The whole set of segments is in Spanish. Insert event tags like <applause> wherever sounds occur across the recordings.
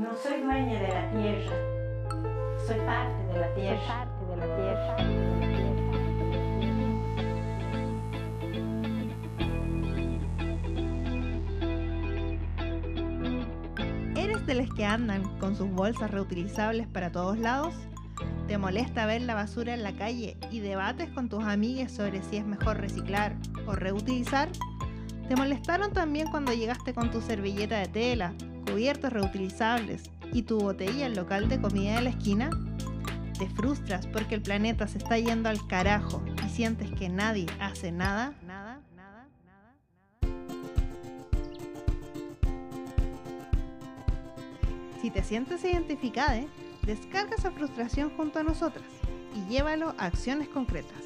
No soy dueña de la tierra, soy parte de la tierra. parte de la tierra. ¿Eres de los que andan con sus bolsas reutilizables para todos lados? ¿Te molesta ver la basura en la calle y debates con tus amigas sobre si es mejor reciclar o reutilizar? ¿Te molestaron también cuando llegaste con tu servilleta de tela, cubiertos reutilizables y tu botella al local de comida de la esquina? ¿Te frustras porque el planeta se está yendo al carajo y sientes que nadie hace nada? Nada, nada, nada, nada. Si te sientes identificada, descarga esa frustración junto a nosotras y llévalo a acciones concretas.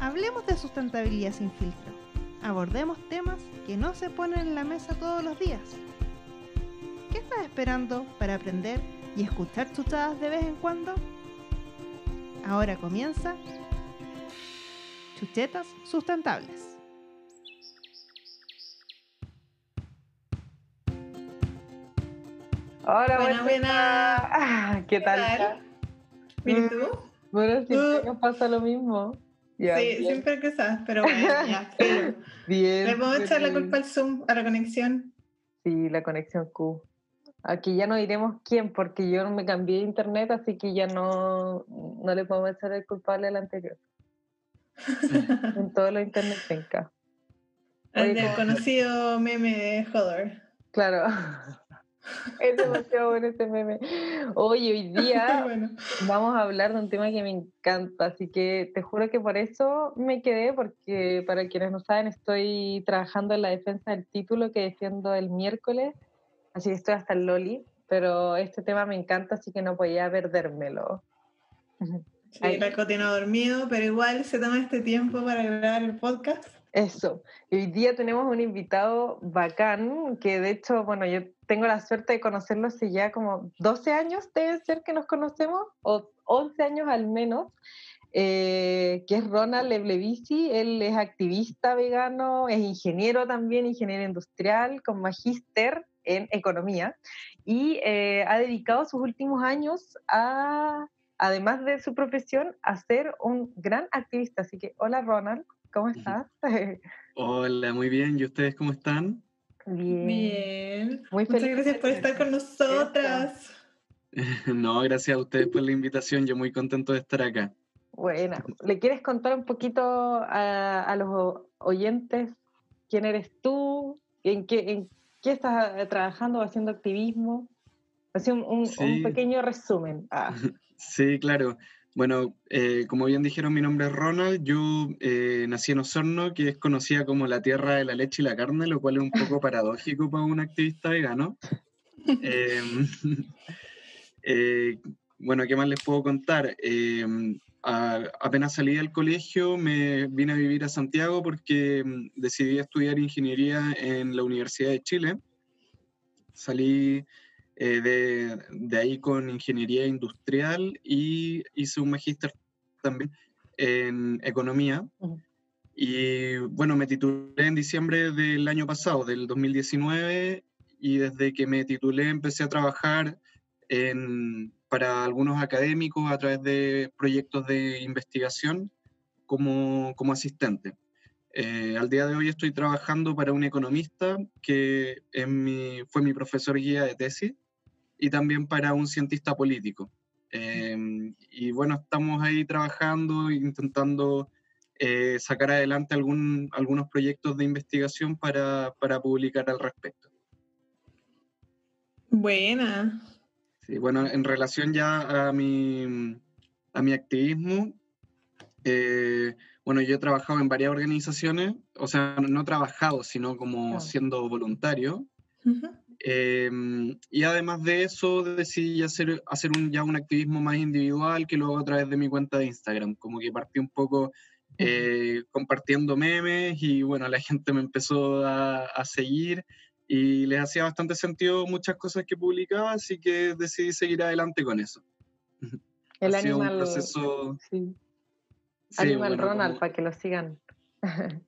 Hablemos de sustentabilidad sin filtro abordemos temas que no se ponen en la mesa todos los días. ¿Qué estás esperando para aprender y escuchar chuchadas de vez en cuando? Ahora comienza Chuchetas Sustentables. Hola, Buena, buena, buena. ¿Qué ¿Qué tal? tal? ¿Bien y tú? Bueno, siempre Uh. nos pasa lo mismo. Ya, sí, bien. siempre que sabes, pero bueno, ya, <laughs> filo. Bien. ¿Le podemos echar la culpa al Zoom, a la conexión? Sí, la conexión Q. Aquí ya no diremos quién, porque yo no me cambié de internet, así que ya no, no le podemos echar el culpable al anterior. En todo lo internet penca. El del ¿cómo- conocido meme de Hodor. Claro. <laughs> Es demasiado bueno este meme. Oye, hoy día <laughs> bueno. vamos a hablar de un tema que me encanta, así que te juro que por eso me quedé, porque para quienes no saben, estoy trabajando en la defensa del título que defiendo el miércoles, así que estoy hasta el Loli, pero este tema me encanta, así que no podía perdérmelo. Sí, no ha dormido, pero igual se toma este tiempo para grabar el podcast. Eso. Y hoy día tenemos un invitado bacán, que de hecho, bueno, yo tengo la suerte de conocerlo hace ya como 12 años, debe ser que nos conocemos, o 11 años al menos, eh, que es Ronald Leblevici. Él es activista vegano, es ingeniero también, ingeniero industrial, con magíster en economía, y eh, ha dedicado sus últimos años a, además de su profesión, a ser un gran activista. Así que, hola Ronald. ¿Cómo estás? <laughs> Hola, muy bien. ¿Y ustedes cómo están? Bien. Bien. Muy Muchas feliz gracias por estar con nosotras. <laughs> No, gracias a ustedes por la invitación. Yo muy contento de estar acá. Buena. ¿Le quieres contar un poquito a, a los oyentes quién eres tú? ¿En qué, en qué estás eh, trabajando o haciendo activismo? Así un, un- un Sí. pequeño resumen. Ah, <laughs> Sí, claro. Bueno, eh, como bien dijeron, mi nombre es Ronald. Yo eh, nací en Osorno, que es conocida como la tierra de la leche y la carne, lo cual es un poco <laughs> paradójico para un activista vegano. <laughs> Em, eh, bueno, ¿qué más les puedo contar? A- apenas salí del colegio, me vine a vivir a Santiago porque mm, decidí estudiar ingeniería en la Universidad de Chile. Salí eh, de, de ahí con ingeniería industrial y hice un magíster también en economía. Ujú. Y bueno, me titulé en diciembre del año pasado, del 2019, y desde que me titulé empecé a trabajar en, para algunos académicos a través de proyectos de investigación como, como asistente. Eh, al día de hoy estoy trabajando para un economista que es mi- fue mi profesor guía de tesis y también para un cientista político. Eh, y bueno, estamos ahí trabajando, intentando eh, sacar adelante algún, algunos proyectos de investigación para, para publicar al respecto. Buena. Sí, bueno, en relación ya a mi, a mi activismo, eh, bueno, yo he trabajado en varias organizaciones, o sea, no, he trabajado, sino como siendo voluntario. Ujú. Eh, y además de eso, decidí hacer, hacer un, ya un activismo más individual que lo hago a través de mi cuenta de Instagram. Como que partí un poco eh, compartiendo memes y bueno, la gente me empezó a, a seguir y les hacía bastante sentido muchas cosas que publicaba, así que decidí seguir adelante con eso. <laughs> el ha sido animal. un proceso... sí, sí, Animal bueno, Ronald, como- para que lo sigan. <laughs>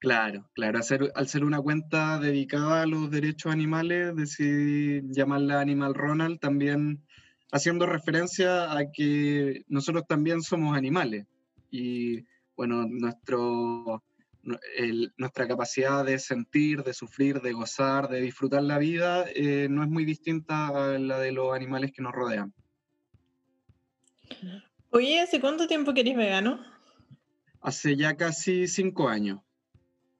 Claro, claro. Hacer, al ser una cuenta dedicada a los derechos animales, decidí llamarla Animal Ronald, también haciendo referencia a que nosotros también somos animales. Y bueno, nuestro, nuestra capacidad de sentir, de sufrir, de gozar, de disfrutar la vida, eh, no es muy distinta a la de los animales que nos rodean. Oye, ¿hace cuánto tiempo que eres vegano? Hace ya casi cinco años.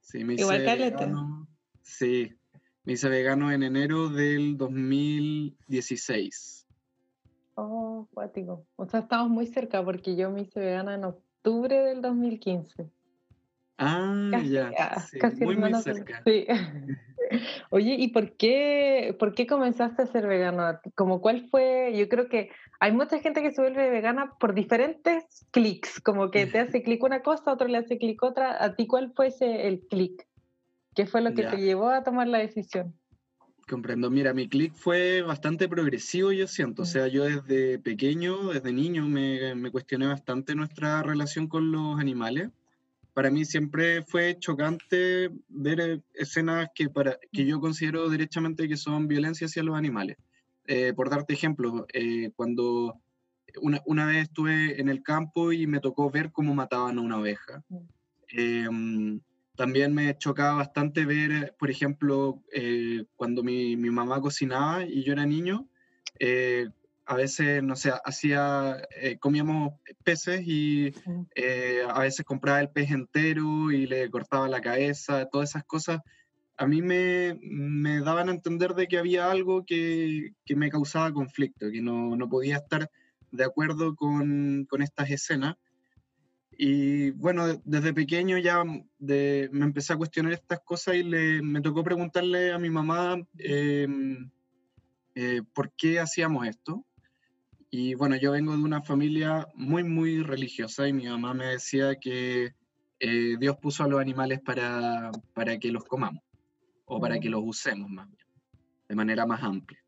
Sí, me Igual hice vegano. Sí, me hice vegano en enero del 2016. Oh, cuático. O sea, estamos muy cerca porque yo me hice vegana en octubre del 2015. Ah, Casi, ya, sí, casi muy, muy cerca. Sí. <laughs> Oye, ¿y por qué, por qué comenzaste a ser vegano? Como cuál fue, yo creo que hay mucha gente que se vuelve vegana por diferentes clics, como que te hace clic una cosa, otro le hace clic otra. ¿A ti cuál fue ese, el clic? ¿Qué fue lo que Ya. te llevó a tomar la decisión? Comprendo. Mira, mi clic fue bastante progresivo, yo siento. O Mm. sea, yo desde pequeño, desde niño, me, me cuestioné bastante nuestra relación con los animales. Para mí siempre fue chocante ver eh, escenas que, para, que yo considero derechamente que son violencia hacia los animales. Eh, por darte ejemplo, eh, cuando una, una vez estuve en el campo y me tocó ver cómo mataban a una oveja. Em, también me chocaba bastante ver, eh, por ejemplo, eh, cuando mi, mi mamá cocinaba y yo era niño, eh, a veces, no sé, hacía, eh, comíamos peces y Mm. eh, a veces compraba el pez entero y le cortaba la cabeza, todas esas cosas. A mí me, me daban a entender de que había algo que, que me causaba conflicto, que no, no podía estar de acuerdo con, con estas escenas. Y bueno, de- desde pequeño ya de- me empecé a cuestionar estas cosas y le, me tocó preguntarle a mi mamá em, eh, por qué hacíamos esto. Y bueno, yo vengo de una familia muy, muy religiosa y mi mamá me decía que eh, Dios puso a los animales para, para que los comamos o para que Mm. los usemos más bien, de manera más amplia.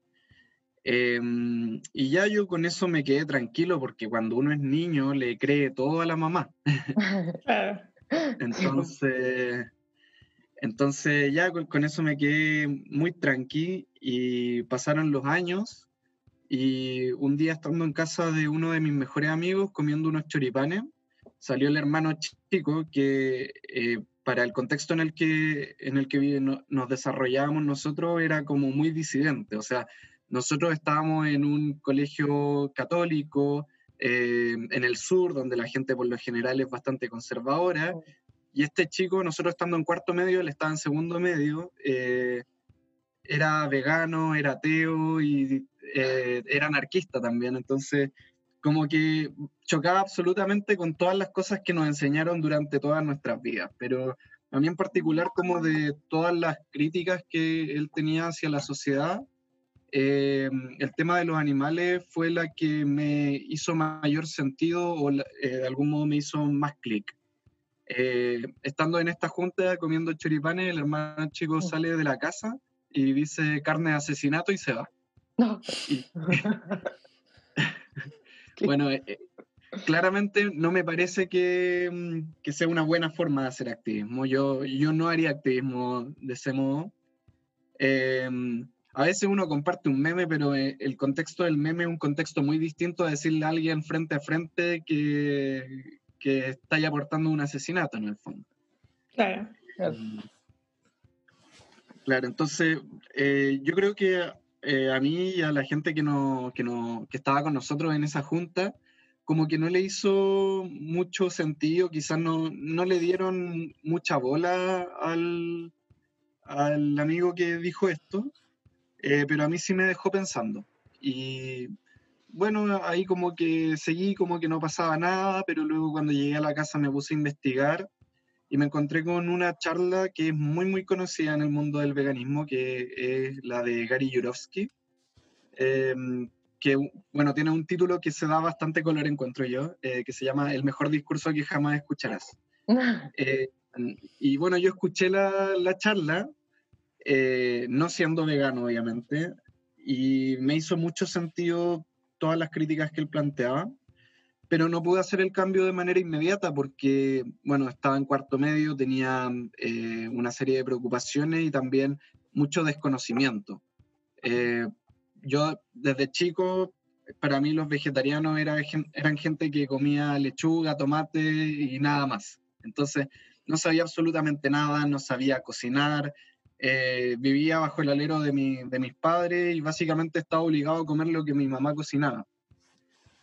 Em, y ya yo con eso me quedé tranquilo porque cuando uno es niño le cree todo a la mamá. <laughs> Entonces, entonces ya con, con eso me quedé muy tranqui y pasaron los años y un día estando en casa de uno de mis mejores amigos comiendo unos choripanes, salió el hermano chico que eh, para el contexto en el que, en el que nos desarrollábamos nosotros era como muy disidente, o sea, nosotros estábamos en un colegio católico eh, en el sur, donde la gente por lo general es bastante conservadora, Oh. y este chico, nosotros estando en cuarto medio, él estaba en segundo medio, eh, era vegano, era ateo y eh, era anarquista también, entonces como que chocaba absolutamente con todas las cosas que nos enseñaron durante todas nuestras vidas, pero a mí en particular como de todas las críticas que él tenía hacia la sociedad, eh, el tema de los animales fue la que me hizo mayor sentido o la- eh, de algún modo me hizo más clic. Eh, estando en esta junta comiendo choripanes, el hermano chico sale de la casa y dice carne de asesinato y se va. No. <laughs> <laughs> Bueno, eh, eh, claramente no me parece que, mm, que sea una buena forma de hacer activismo. Yo, yo no haría activismo de ese modo. Eh, a veces uno comparte un meme, pero eh, el contexto del meme es un contexto muy distinto a decirle a alguien frente a frente que, que está ya aportando un asesinato en el fondo. Claro. Claro, entonces eh, yo creo que eh, a mí y a la gente que, no, que, no, que estaba con nosotros en esa junta, como que no le hizo mucho sentido, quizás no, no le dieron mucha bola al, al amigo que dijo esto, eh, pero a mí sí me dejó pensando. Y bueno, ahí como que seguí como que no pasaba nada, pero luego cuando llegué a la casa me puse a investigar y me encontré con una charla que es muy, muy conocida en el mundo del veganismo, que es la de Gary Yurovsky, eh, que, bueno, tiene un título que se da bastante color, encuentro yo, eh, que se llama El mejor discurso que jamás escucharás. <laughs> Eh, y bueno, yo escuché la, la charla, eh, no siendo vegano, obviamente, y me hizo mucho sentido todas las críticas que él planteaba. Pero no pude hacer el cambio de manera inmediata porque, bueno, estaba en cuarto medio, tenía eh, una serie de preocupaciones y también mucho desconocimiento. Eh, yo desde chico, para mí los vegetarianos era, eran gente que comía lechuga, tomate y nada más. Entonces, no sabía absolutamente nada, no sabía cocinar, eh, vivía bajo el alero de, de mis padres y básicamente estaba obligado a comer lo que mi mamá cocinaba.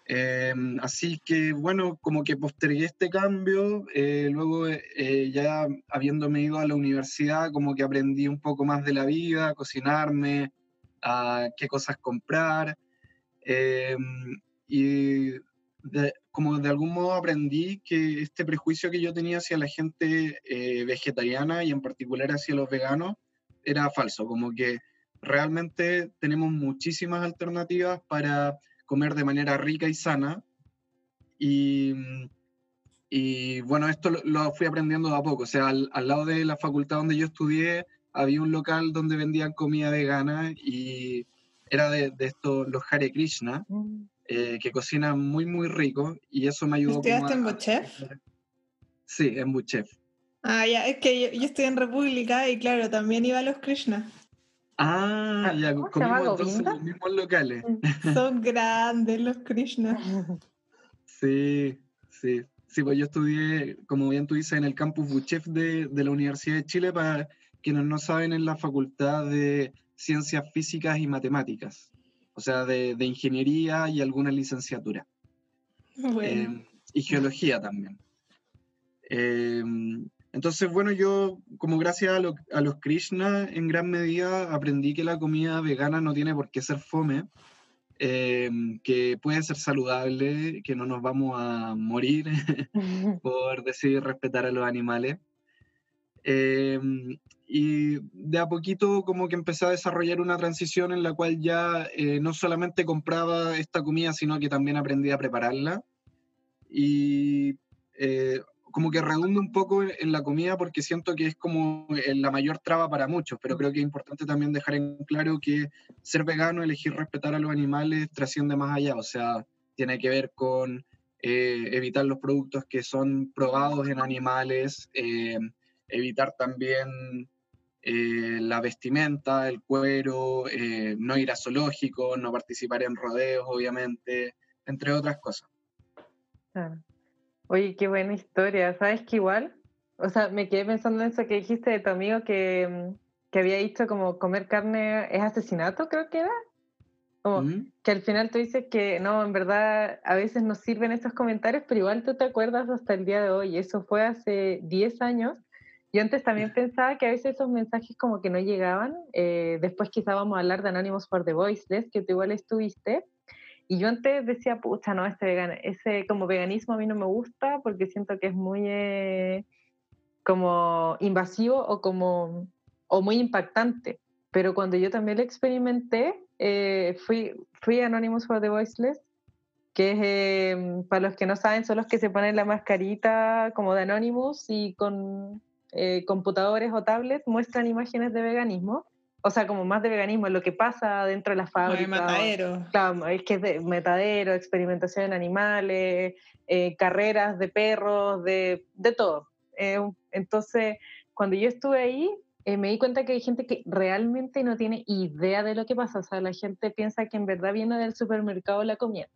Em, así que bueno, como que postergué este cambio, eh, luego eh, ya habiéndome ido a la universidad, como que aprendí un poco más de la vida, a cocinarme, a qué cosas comprar, em, y como de algún modo aprendí que este prejuicio que yo tenía hacia la gente eh, vegetariana y en particular hacia los veganos era falso, como que realmente tenemos muchísimas alternativas para comer de manera rica y sana. Y, y bueno, esto lo, fui aprendiendo a poco. O sea, al, lado de la facultad donde yo estudié, había un local donde vendían comida vegana y era de, de estos, los Hare Krishna, eh, que cocinan muy, muy rico. Y eso me ayudó. ¿Estudiaste en Buchef? Sí, en Buchef. Ah, ya, es que yo, yo, estoy en República y claro, también iba a los Krishna. Ah, ya, comimos entonces los mismos locales. Mm, son grandes los Krishna. Sí, sí. Sí, pues yo estudié, como bien tú dices, en el campus Buchef de, de la Universidad de Chile, para quienes no saben, en la Facultad de Ciencias Físicas y Matemáticas, o sea, de, de ingeniería y alguna licenciatura. Bueno. Eh, y geología también. Eh, entonces, bueno, yo como gracias a, los Krishna en gran medida aprendí que la comida vegana no tiene por qué ser fome, eh, que puede ser saludable, que no nos vamos a morir <laughs> <laughs> por decidir respetar a los animales. Eh, y de a poquito como que empecé a desarrollar una transición en la cual ya eh, no solamente compraba esta comida, sino que también aprendí a prepararla. Y como que redunda un poco en la comida porque siento que es como eh, la mayor traba para muchos, pero creo que es importante también dejar en claro que ser vegano, elegir respetar a los animales, trasciende más allá, o sea, tiene que ver con eh, evitar los productos que son probados en animales, eh, evitar también la vestimenta, el cuero, no ir a zoológicos, no participar en rodeos, obviamente, entre otras cosas. Claro. Oye, qué buena historia. ¿Sabes que igual? O sea, me quedé pensando en eso que dijiste de tu amigo que, mm, que había dicho como comer carne es asesinato, creo que era. Como mm. que al final tú dices que no, en verdad a veces nos sirven esos comentarios, pero igual tú te acuerdas hasta el día de hoy. Eso fue hace 10 años. Yo antes también pensaba que a veces esos mensajes como que no llegaban. Eh, después quizá vamos a hablar de Anonymous for the Voiceless, que tú igual estuviste. Y yo antes decía, pucha, no, este vegan, ese como veganismo a mí no me gusta porque siento que es muy eh, como invasivo o como o muy impactante. Pero cuando yo también lo experimenté, eh, fui, fui Anonymous for the Voiceless, que es, eh, para los que no saben, son los que se ponen la mascarita como de Anonymous y con computadores o tablets muestran imágenes de veganismo o sea, como más de veganismo, lo que pasa dentro de la fábrica. De matadero. Claro, es que es de metadero, experimentación en animales, eh, carreras de perros, de, de todo. Eh, entonces, cuando yo estuve ahí, eh, me di cuenta que hay gente que realmente no tiene idea de lo que pasa. O sea, la gente piensa que en verdad viene del supermercado la comida.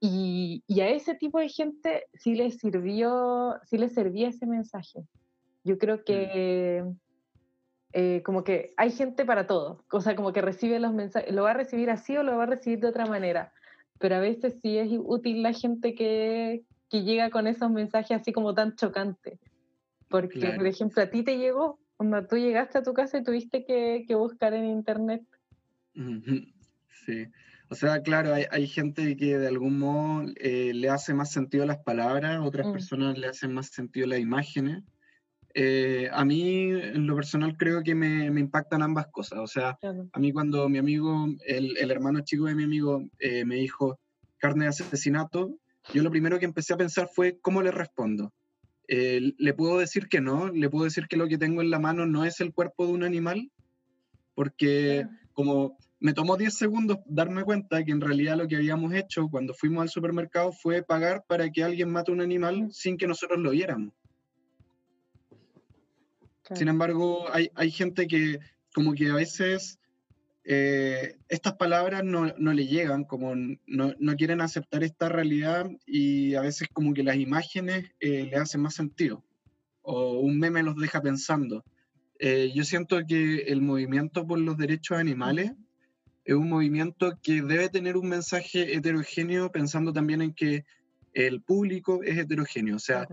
Y, y a ese tipo de gente sí le sirvió, sí le servía ese mensaje. Yo creo que... Mm. Eh, como que hay gente para todo, o sea, como que recibe los mensajes, lo va a recibir así o lo va a recibir de otra manera, pero a veces sí es útil la gente que, que llega con esos mensajes así como tan chocantes, porque por ejemplo a ti te llegó, cuando tú llegaste a tu casa y tuviste que, que buscar en internet. Sí, o sea, claro, hay, hay gente que de algún modo eh, le hace más sentido las palabras, otras mm. personas le hacen más sentido las imágenes. Eh, a mí, en lo personal, creo que me, me impactan ambas cosas. O sea, a mí cuando mi amigo, el, el hermano chico de mi amigo, eh, me dijo carne de asesinato, yo lo primero que empecé a pensar fue, ¿cómo le respondo? Eh, ¿Le puedo decir que no? ¿Le puedo decir que lo que tengo en la mano no es el cuerpo de un animal? Porque como me tomó 10 segundos darme cuenta que en realidad lo que habíamos hecho cuando fuimos al supermercado fue pagar para que alguien mate un animal sin que nosotros lo viéramos. Sin embargo, hay, hay gente que como que a veces eh, estas palabras no, no, le llegan, como no, no, quieren aceptar esta realidad y a veces como que las imágenes eh, le hacen más sentido o un meme los deja pensando. Eh, yo siento que el movimiento por los derechos animales es un movimiento que debe tener un mensaje heterogéneo pensando también en que el público es heterogéneo, o sea,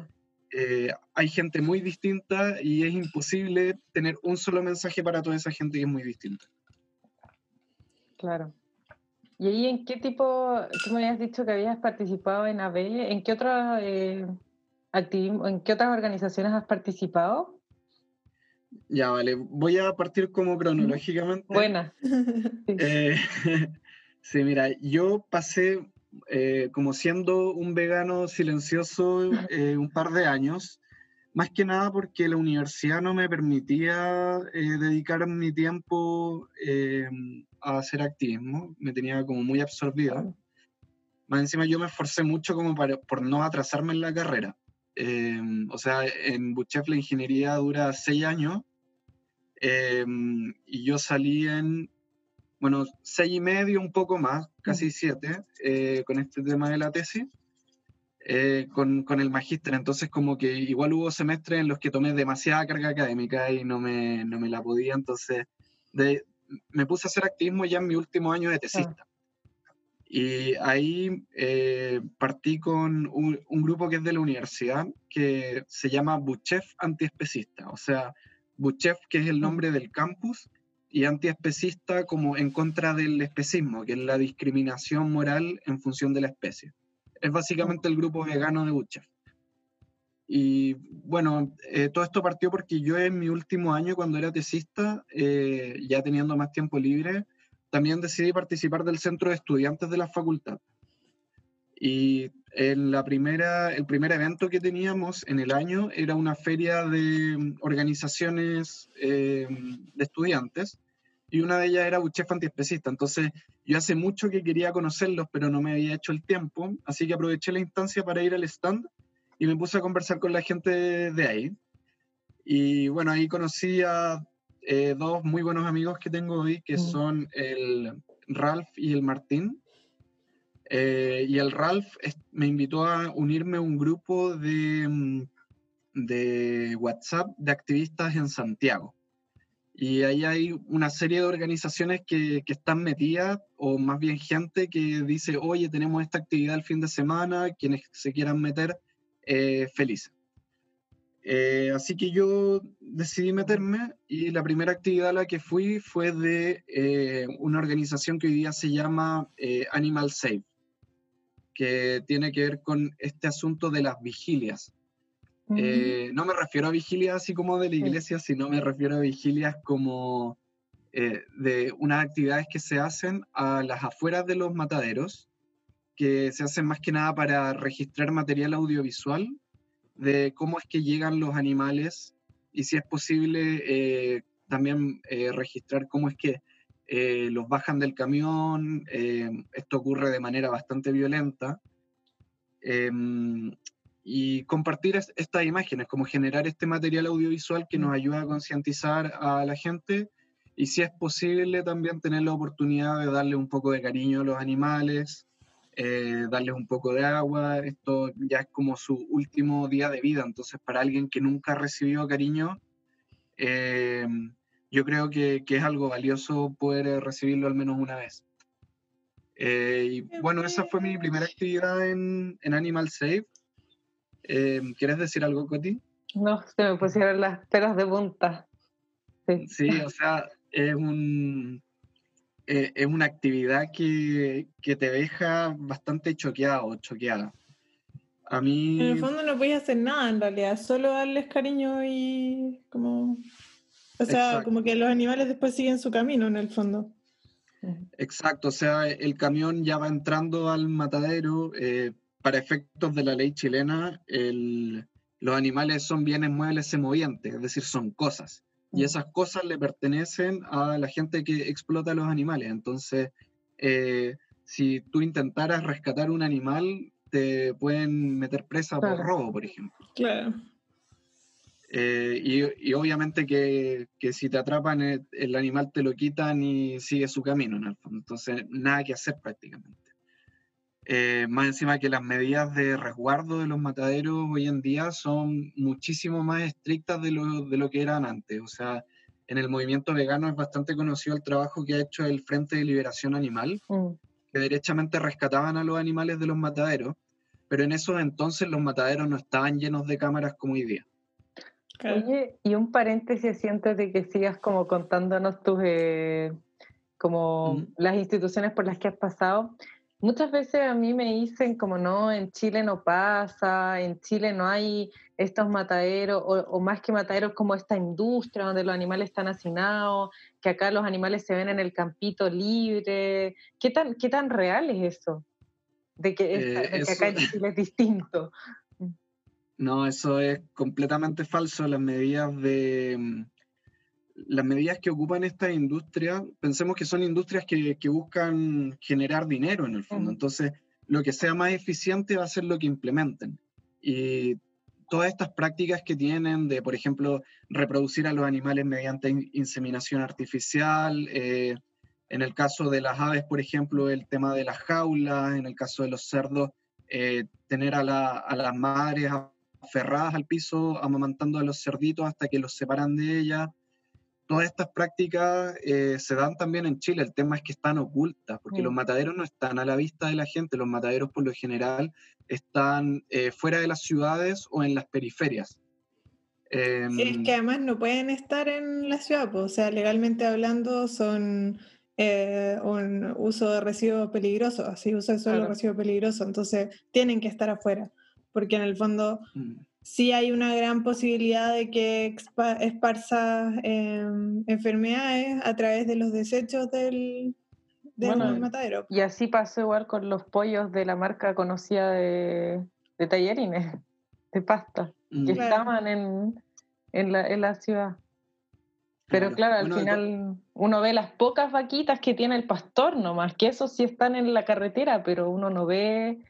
hay gente muy distinta y es imposible tener un solo mensaje para toda esa gente que es muy distinta. Claro. ¿Y ahí en qué tipo, tú me habías dicho que habías participado en AB, ¿en qué, otra, eh, en qué otras organizaciones has participado? Ya, vale, voy a partir como cronológicamente. Buena. <laughs> Eh, <laughs> sí, mira, yo pasé eh, como siendo un vegano silencioso un par de años, más que nada porque la universidad no me permitía dedicar mi tiempo a hacer activismo, me tenía como muy absorbido. Más encima yo me esforcé mucho como para, por no atrasarme en la carrera. Em, o sea, en Buchef la ingeniería dura seis años em, y yo salí en, bueno, seis y medio, un poco más, casi siete, eh, con este tema de la tesis. Eh, con, con, el magíster, entonces como que igual hubo semestres en los que tomé demasiada carga académica y no me, no me la podía, entonces de, me puse a hacer activismo ya en mi último año de tesista. Y ahí eh, partí con un, grupo que es de la universidad, que se llama Buchef Antiespecista. O sea, Buchef, que es el nombre del campus, y antiespecista como en contra del especismo, que es la discriminación moral en función de la especie. Es básicamente el grupo vegano de Buchef. Y bueno, eh, todo esto partió porque yo en mi último año, cuando era tesista, eh, ya teniendo más tiempo libre, también decidí participar del centro de estudiantes de la facultad. Y en la primera, el primer evento que teníamos en el año era una feria de organizaciones eh, de estudiantes y una de ellas era Buchef Antiespecista. Entonces, yo hace mucho que quería conocerlos, pero no me había hecho el tiempo, así que aproveché la instancia para ir al stand y me puse a conversar con la gente de ahí. Y bueno, ahí conocí a eh, dos muy buenos amigos que tengo hoy, que son el Ralph y el Martín. Eh, y el Ralph me invitó a unirme a un grupo de, mm, de WhatsApp de activistas en Santiago. Y ahí hay una serie de organizaciones que, que, están metidas, o más bien gente que dice, oye, tenemos esta actividad el fin de semana, quienes se quieran meter, eh, feliz. Eh, así que yo decidí meterme y la primera actividad a la que fui fue de eh, una organización que hoy día se llama Animal Safe, que tiene que ver con este asunto de las vigilias. No me refiero a vigilias así como de la iglesia, sino me refiero a vigilias como de unas actividades que se hacen a las afueras de los mataderos, que se hacen más que nada para registrar material audiovisual de cómo es que llegan los animales y si es posible eh, también eh, registrar cómo es que eh, los bajan del camión. esto ocurre de manera bastante violenta. Em, y compartir estas imágenes, como generar este material audiovisual que nos ayuda a concientizar a la gente y si es posible también tener la oportunidad de darle un poco de cariño a los animales, eh, darles un poco de agua, esto ya es como su último día de vida, entonces para alguien que nunca recibió cariño, eh, yo creo que, que, es algo valioso poder recibirlo al menos una vez. Eh, y bueno, esa fue mi primera actividad en, en Animal Safe. ¿Quieres decir algo, Coti? No, se me pusieron las pelas de punta. Sí, sí o sea, es un, eh, es una actividad que, que, te deja bastante choqueado o choqueada. A mí... En el fondo no puedes hacer nada en realidad, solo darles cariño y como... O sea, como que los animales después siguen su camino en el fondo. Exacto, o sea, el camión ya va entrando al matadero. Eh, para efectos de la ley chilena, el, los animales son bienes muebles movientes, es decir, son cosas. y Mm. esas cosas le pertenecen a la gente que explota los animales. Entonces, eh, si tú intentaras rescatar un animal, te pueden meter presa por robo, por ejemplo. Claro. Eh, y, y obviamente que, que si te atrapan, el, el animal te lo quitan y sigue su camino en el fondo. Entonces, nada que hacer prácticamente. Eh, más encima que las medidas de resguardo de los mataderos hoy en día son muchísimo más estrictas de lo, de lo que eran antes. O sea, en el movimiento vegano es bastante conocido el trabajo que ha hecho el Frente de Liberación Animal, Mm. que derechamente rescataban a los animales de los mataderos, pero en esos entonces los mataderos no estaban llenos de cámaras como hoy día. Oye, y un paréntesis antes de que sigas como contándonos tus, eh, como Mm. las instituciones por las que has pasado. Muchas veces a mí me dicen como no, en Chile no pasa, en Chile no hay estos mataderos, o, o más que mataderos como esta industria donde los animales están hacinados, que acá los animales se ven en el campito libre. ¿Qué tan, qué tan real es eso? De que, esta- Eh, de que acá en Chile es distinto. <laughs> No, eso es completamente falso. Las medidas de mm, las medidas que ocupan esta industria, pensemos que son industrias que, que buscan generar dinero en el fondo. Entonces, lo que sea más eficiente va a ser lo que implementen. Y todas estas prácticas que tienen de, por ejemplo, reproducir a los animales mediante in- inseminación artificial, eh, en el caso de las aves, por ejemplo, el tema de las jaulas, en el caso de los cerdos, eh, tener a, la- a las madres aferradas al piso, amamantando a los cerditos hasta que los separan de ellas. Todas estas prácticas eh, se dan también en Chile. El tema es que están ocultas, porque Mm. los mataderos no están a la vista de la gente. Los mataderos, por lo general, están eh, fuera de las ciudades o en las periferias. Em, Sí, es que además no pueden estar en la ciudad, pues, o sea, legalmente hablando son eh, un uso de residuos peligrosos, así uso de suelo Claro. residuo peligroso, entonces tienen que estar afuera, porque en el fondo mm, sí hay una gran posibilidad de que esparza em, enfermedades a través de los desechos del, del Bueno, matadero. Y así pasó igual con los pollos de la marca conocida de, de tallarines, de pasta, mm, que Claro. estaban en, en, la, en la ciudad. Pero claro, al Bueno, final uno ve las pocas vaquitas que tiene el pastor nomás, que esos sí están en la carretera, pero uno no ve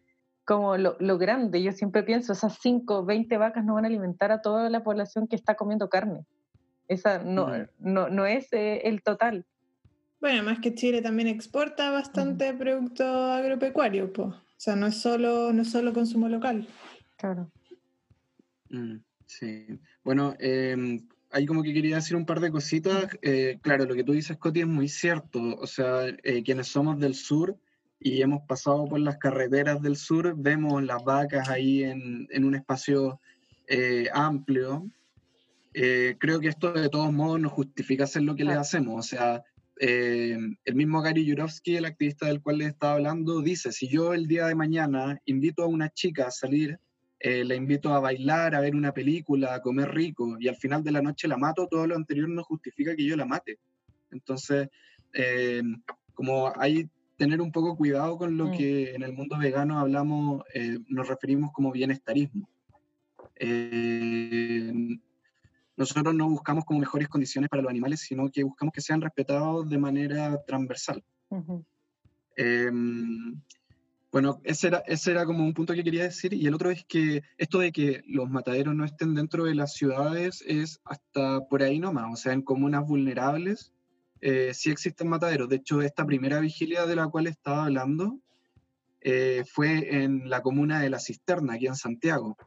como lo, lo grande. Yo siempre pienso, esas 5, 20 vacas no van a alimentar a toda la población que está comiendo carne. Esa no, no, no es eh, el total. Bueno, además que Chile también exporta bastante producto agropecuario, pues. O sea, no es solo, no es solo consumo local. Claro. Mm, Sí, bueno, eh, ahí como que quería decir un par de cositas. Eh, claro, lo que tú dices, Coti, es muy cierto. O sea, eh, quienes somos del sur y hemos pasado por las carreteras del sur, vemos las vacas ahí en, en un espacio eh, amplio. Eh, creo que esto de todos modos no justifica hacer lo que les hacemos. O sea, eh, el mismo Gary Jurovsky, el activista del cual les estaba hablando, dice, si yo el día de mañana invito a una chica a salir eh, la invito a bailar, a ver una película, a comer rico, y al final de la noche la mato, todo lo anterior no justifica que yo la mate. Entonces, eh, como hay tener un poco cuidado con lo Mm. que en el mundo vegano hablamos, eh, nos referimos como bienestarismo. Eh, nosotros no buscamos como mejores condiciones para los animales, sino que buscamos que sean respetados de manera transversal. Ujú. Em, bueno, ese era, ese era como un punto que quería decir. Y el otro es que esto de que los mataderos no estén dentro de las ciudades es hasta por ahí nomás. O sea, en comunas vulnerables eh, sí existen mataderos. De hecho, esta primera vigilia de la cual estaba hablando eh, fue en la comuna de La Cisterna, aquí en Santiago,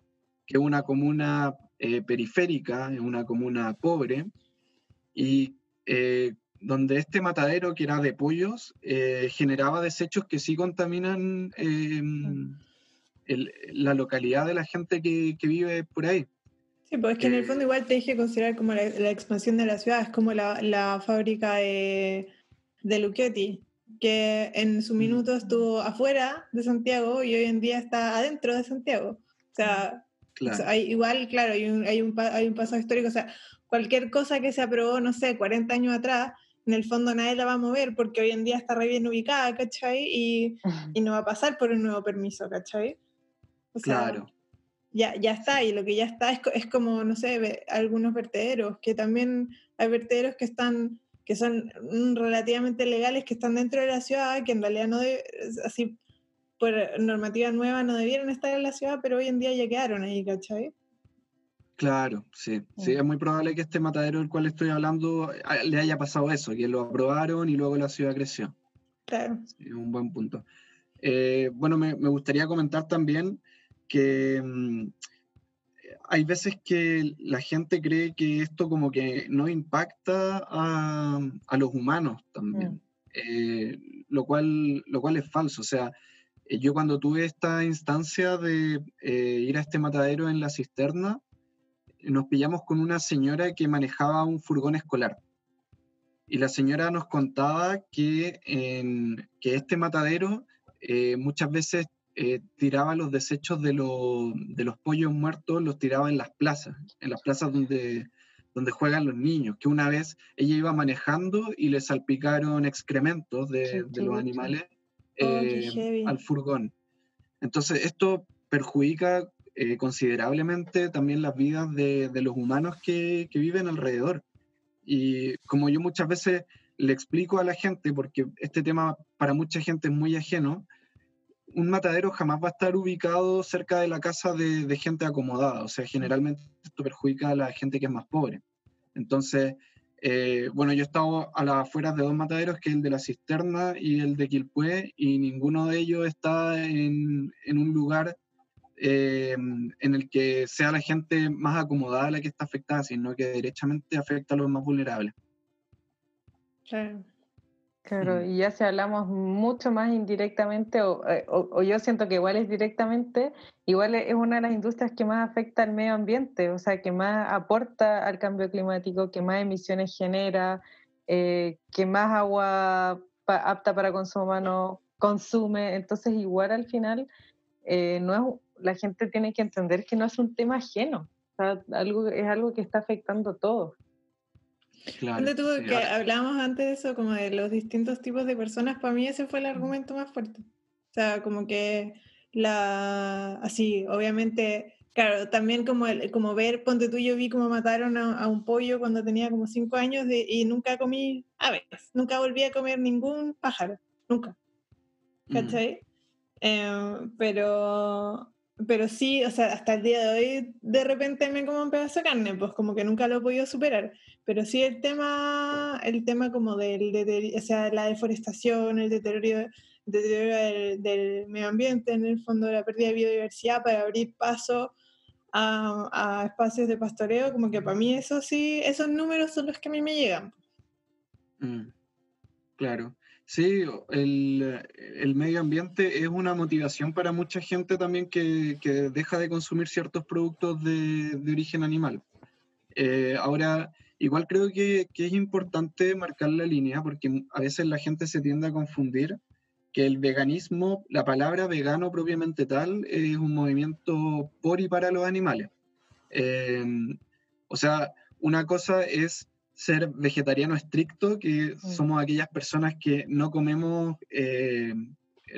que es una comuna eh, periférica, es una comuna pobre. Y donde este matadero, que era de pollos, generaba desechos que sí contaminan el- la localidad de la gente que, que vive por ahí. Sí, pues es que en el Eh, fondo igual te dije considerar como la, la expansión de la ciudad, es como la, la fábrica de, de que en su Mm. minuto estuvo afuera de Santiago y hoy en día está adentro de Santiago. O sea, Claro. o sea, hay, igual, claro, hay un, hay, un, hay un pasado histórico, o sea, cualquier cosa que se aprobó, no sé, 40 años atrás, en el fondo nadie la va a mover porque hoy en día está re bien ubicada, ¿cachai? Y, <laughs> y no va a pasar por un nuevo permiso, ¿cachai? O sea, Claro. Ya, ya está, y lo que ya está es, es como, no sé, ve- algunos vertederos, que también hay vertederos que están, que son mm, relativamente legales, que están dentro de la ciudad, que en realidad no, así, por normativa nueva no debieron estar en la ciudad, pero hoy en día ya quedaron ahí, ¿cachai? Claro, sí. Sí, Mm. es muy probable que este matadero del cual estoy hablando a- le haya pasado eso, que lo aprobaron y luego la ciudad creció. Claro. Sí, un buen punto. Eh, bueno, me, me gustaría comentar también que mm, hay veces que la gente cree que esto como que no impacta a, a los humanos también, eh, lo, cual, lo cual es falso. O sea, eh, yo cuando tuve esta instancia de eh, ir a este matadero en la cisterna, nos pillamos con una señora que manejaba un furgón escolar. Y la señora nos contaba que, en, que este matadero muchas veces eh, tiraba los desechos de, lo- de los pollos muertos, los tiraba en las plazas, en las plazas donde, donde juegan los niños, que una vez ella iba manejando y le salpicaron excrementos de, de los animales Oh, eh, al furgón. Entonces, esto perjudica eh, considerablemente también las vidas de, de los humanos que, que viven alrededor. Y como yo muchas veces le explico a la gente, porque este tema para mucha gente es muy ajeno, un matadero jamás va a estar ubicado cerca de la casa de, de gente acomodada. O sea, generalmente esto perjudica a la gente que es más pobre. Entonces, eh, bueno, yo he estado a las afueras de dos mataderos, que es el de la Cisterna y el de Quilpué, y ninguno de ellos está en, en un lugar eh, en el que sea la gente más acomodada la que está afectada, sino que derechamente afecta a los más vulnerables. Claro. Claro, Mm. y ya si hablamos mucho más indirectamente, o, eh, o- o yo siento que igual es directamente, igual es una de las industrias que más afecta al medio ambiente, o sea, que más aporta al cambio climático, que más emisiones genera, eh, que más agua pa- apta para consumo humano consume. Entonces, igual al final, eh, no es, la gente tiene que entender que no es un tema ajeno, o sea, algo, es algo que está afectando a todos. Claro. Tú sí, que hablábamos antes de eso, como de los distintos tipos de personas, para mí ese fue el argumento más fuerte. O sea, como que la, así, obviamente, claro, también como, el, como ver, ponte tú, yo vi cómo mataron a, a un pollo cuando tenía como cinco años de- y nunca comí aves, nunca volví a comer ningún pájaro, nunca. Mm. ¿cachai? Eh, pero, pero sí, o sea, hasta el día de hoy de repente me como un pedazo de carne, pues como que nunca lo he podido superar. Pero sí el tema, el tema como del, deterioro- o sea, la deforestación, el deterioro, deterioro del, del medio ambiente, en el fondo la pérdida de biodiversidad para abrir paso a, a espacios de pastoreo, como que para mí eso sí, esos números son los que a mí me llegan. Mm, Claro. Sí, el, el medio ambiente es una motivación para mucha gente también que, que deja de consumir ciertos productos de, de origen animal. Eh, ahora, igual creo que, que es importante marcar la línea porque a veces la gente se tiende a confundir que el veganismo, la palabra vegano propiamente tal, es un movimiento por y para los animales. Eh, o sea, una cosa es ser vegetariano estricto, que somos aquellas personas que no comemos, eh,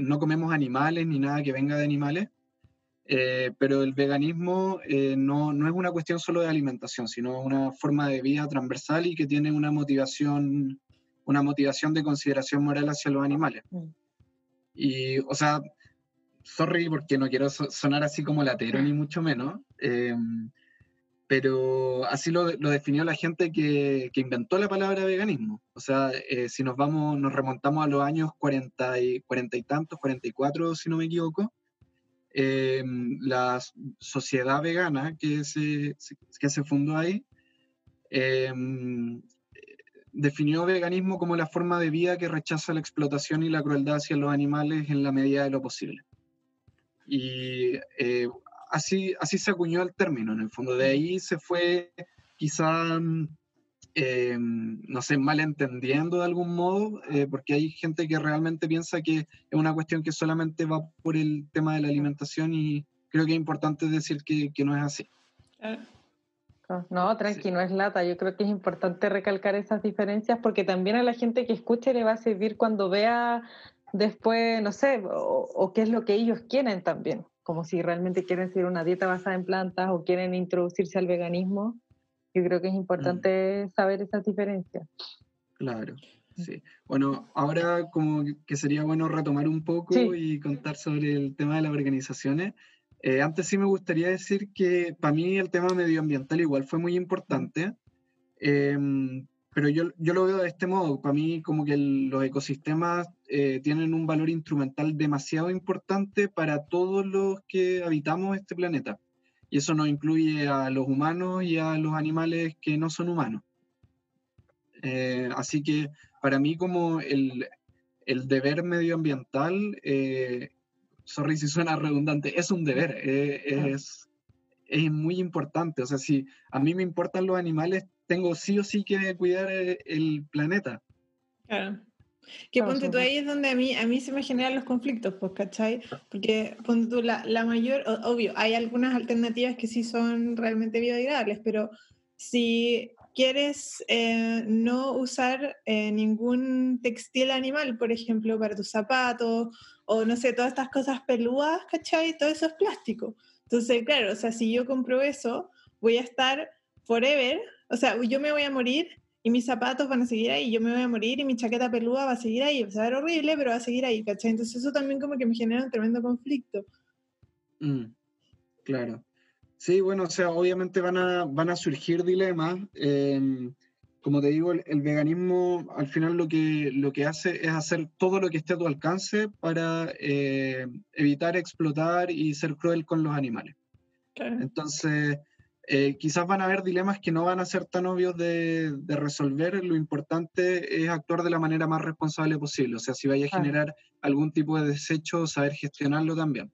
no comemos animales ni nada que venga de animales, eh, pero el veganismo eh, no, no es una cuestión solo de alimentación, sino una forma de vida transversal y que tiene una motivación, una motivación de consideración moral hacia los animales. Mm. Y, o sea, sorry porque no quiero so- sonar así como latero ni mucho menos, eh, pero así lo, lo definió la gente que, que inventó la palabra veganismo. O sea, eh, si nos vamos, nos remontamos a los años 40 y, 40 y tantos, 44 si no me equivoco, eh, la sociedad vegana que se, que se fundó ahí eh, definió veganismo como la forma de vida que rechaza la explotación y la crueldad hacia los animales en la medida de lo posible. Y eh, así, así se acuñó el término, en el fondo. De ahí se fue quizá, mm, eh, no sé, malentendiendo de algún modo, eh, porque hay gente que realmente piensa que es una cuestión que solamente va por el tema de la alimentación y creo que es importante decir que, que no es así. No, tranqui, no es lata. Yo creo que es importante recalcar esas diferencias porque también a la gente que escuche le va a servir cuando vea después, no sé, o, o qué es lo que ellos quieren también. como si realmente quieren seguir una dieta basada en plantas o quieren introducirse al veganismo. Yo creo que es importante saber esas diferencias. Claro, sí. Bueno, ahora como que sería bueno retomar un poco y contar sobre el tema de las organizaciones. Eh, antes sí me gustaría decir que para mí el tema medioambiental igual fue muy importante, em, pero yo, yo, lo veo de este modo. Para mí como que los ecosistemas eh, tienen un valor instrumental demasiado importante para todos los que habitamos este planeta. Y eso no incluye a los humanos y a los animales que no son humanos. Eh, así que para mí como el, el deber medioambiental eh, sorry si suena redundante, es un deber, eh, es, es muy importante. O sea, si a mí me importan los animales, tengo sí o sí que cuidar eh, el, planeta. Claro. Que ponte tú ahí es donde a mí, a mí se me generan los conflictos, pues, ¿cachai? Porque ponte tú, la, la mayor, obvio, hay algunas alternativas que sí son realmente biodegradables, pero si quieres eh, no usar ningún textil animal, por ejemplo, para tus zapatos o no sé, todas estas cosas peludas, ¿cachai? Todo eso es plástico. Entonces, claro, o sea, si yo compro eso, voy a estar forever, o sea, yo me voy a morir y mis zapatos van a seguir ahí, yo me voy a morir y mi chaqueta peluda va a seguir ahí, va a ver horrible, pero va a seguir ahí, ¿cachai? Entonces eso también como que me genera un tremendo conflicto. Mm, claro. Sí, bueno, o sea, obviamente van a, van a surgir dilemas. Eh, como te digo, el, veganismo al final lo que, lo que hace es hacer todo lo que esté a tu alcance para eh, evitar explotar y ser cruel con los animales. Entonces, eh, quizás van a haber dilemas que no van a ser tan obvios de, de, resolver. Lo importante es actuar de la manera más responsable posible. O sea, si vaya a generar algún tipo de desecho, saber gestionarlo también.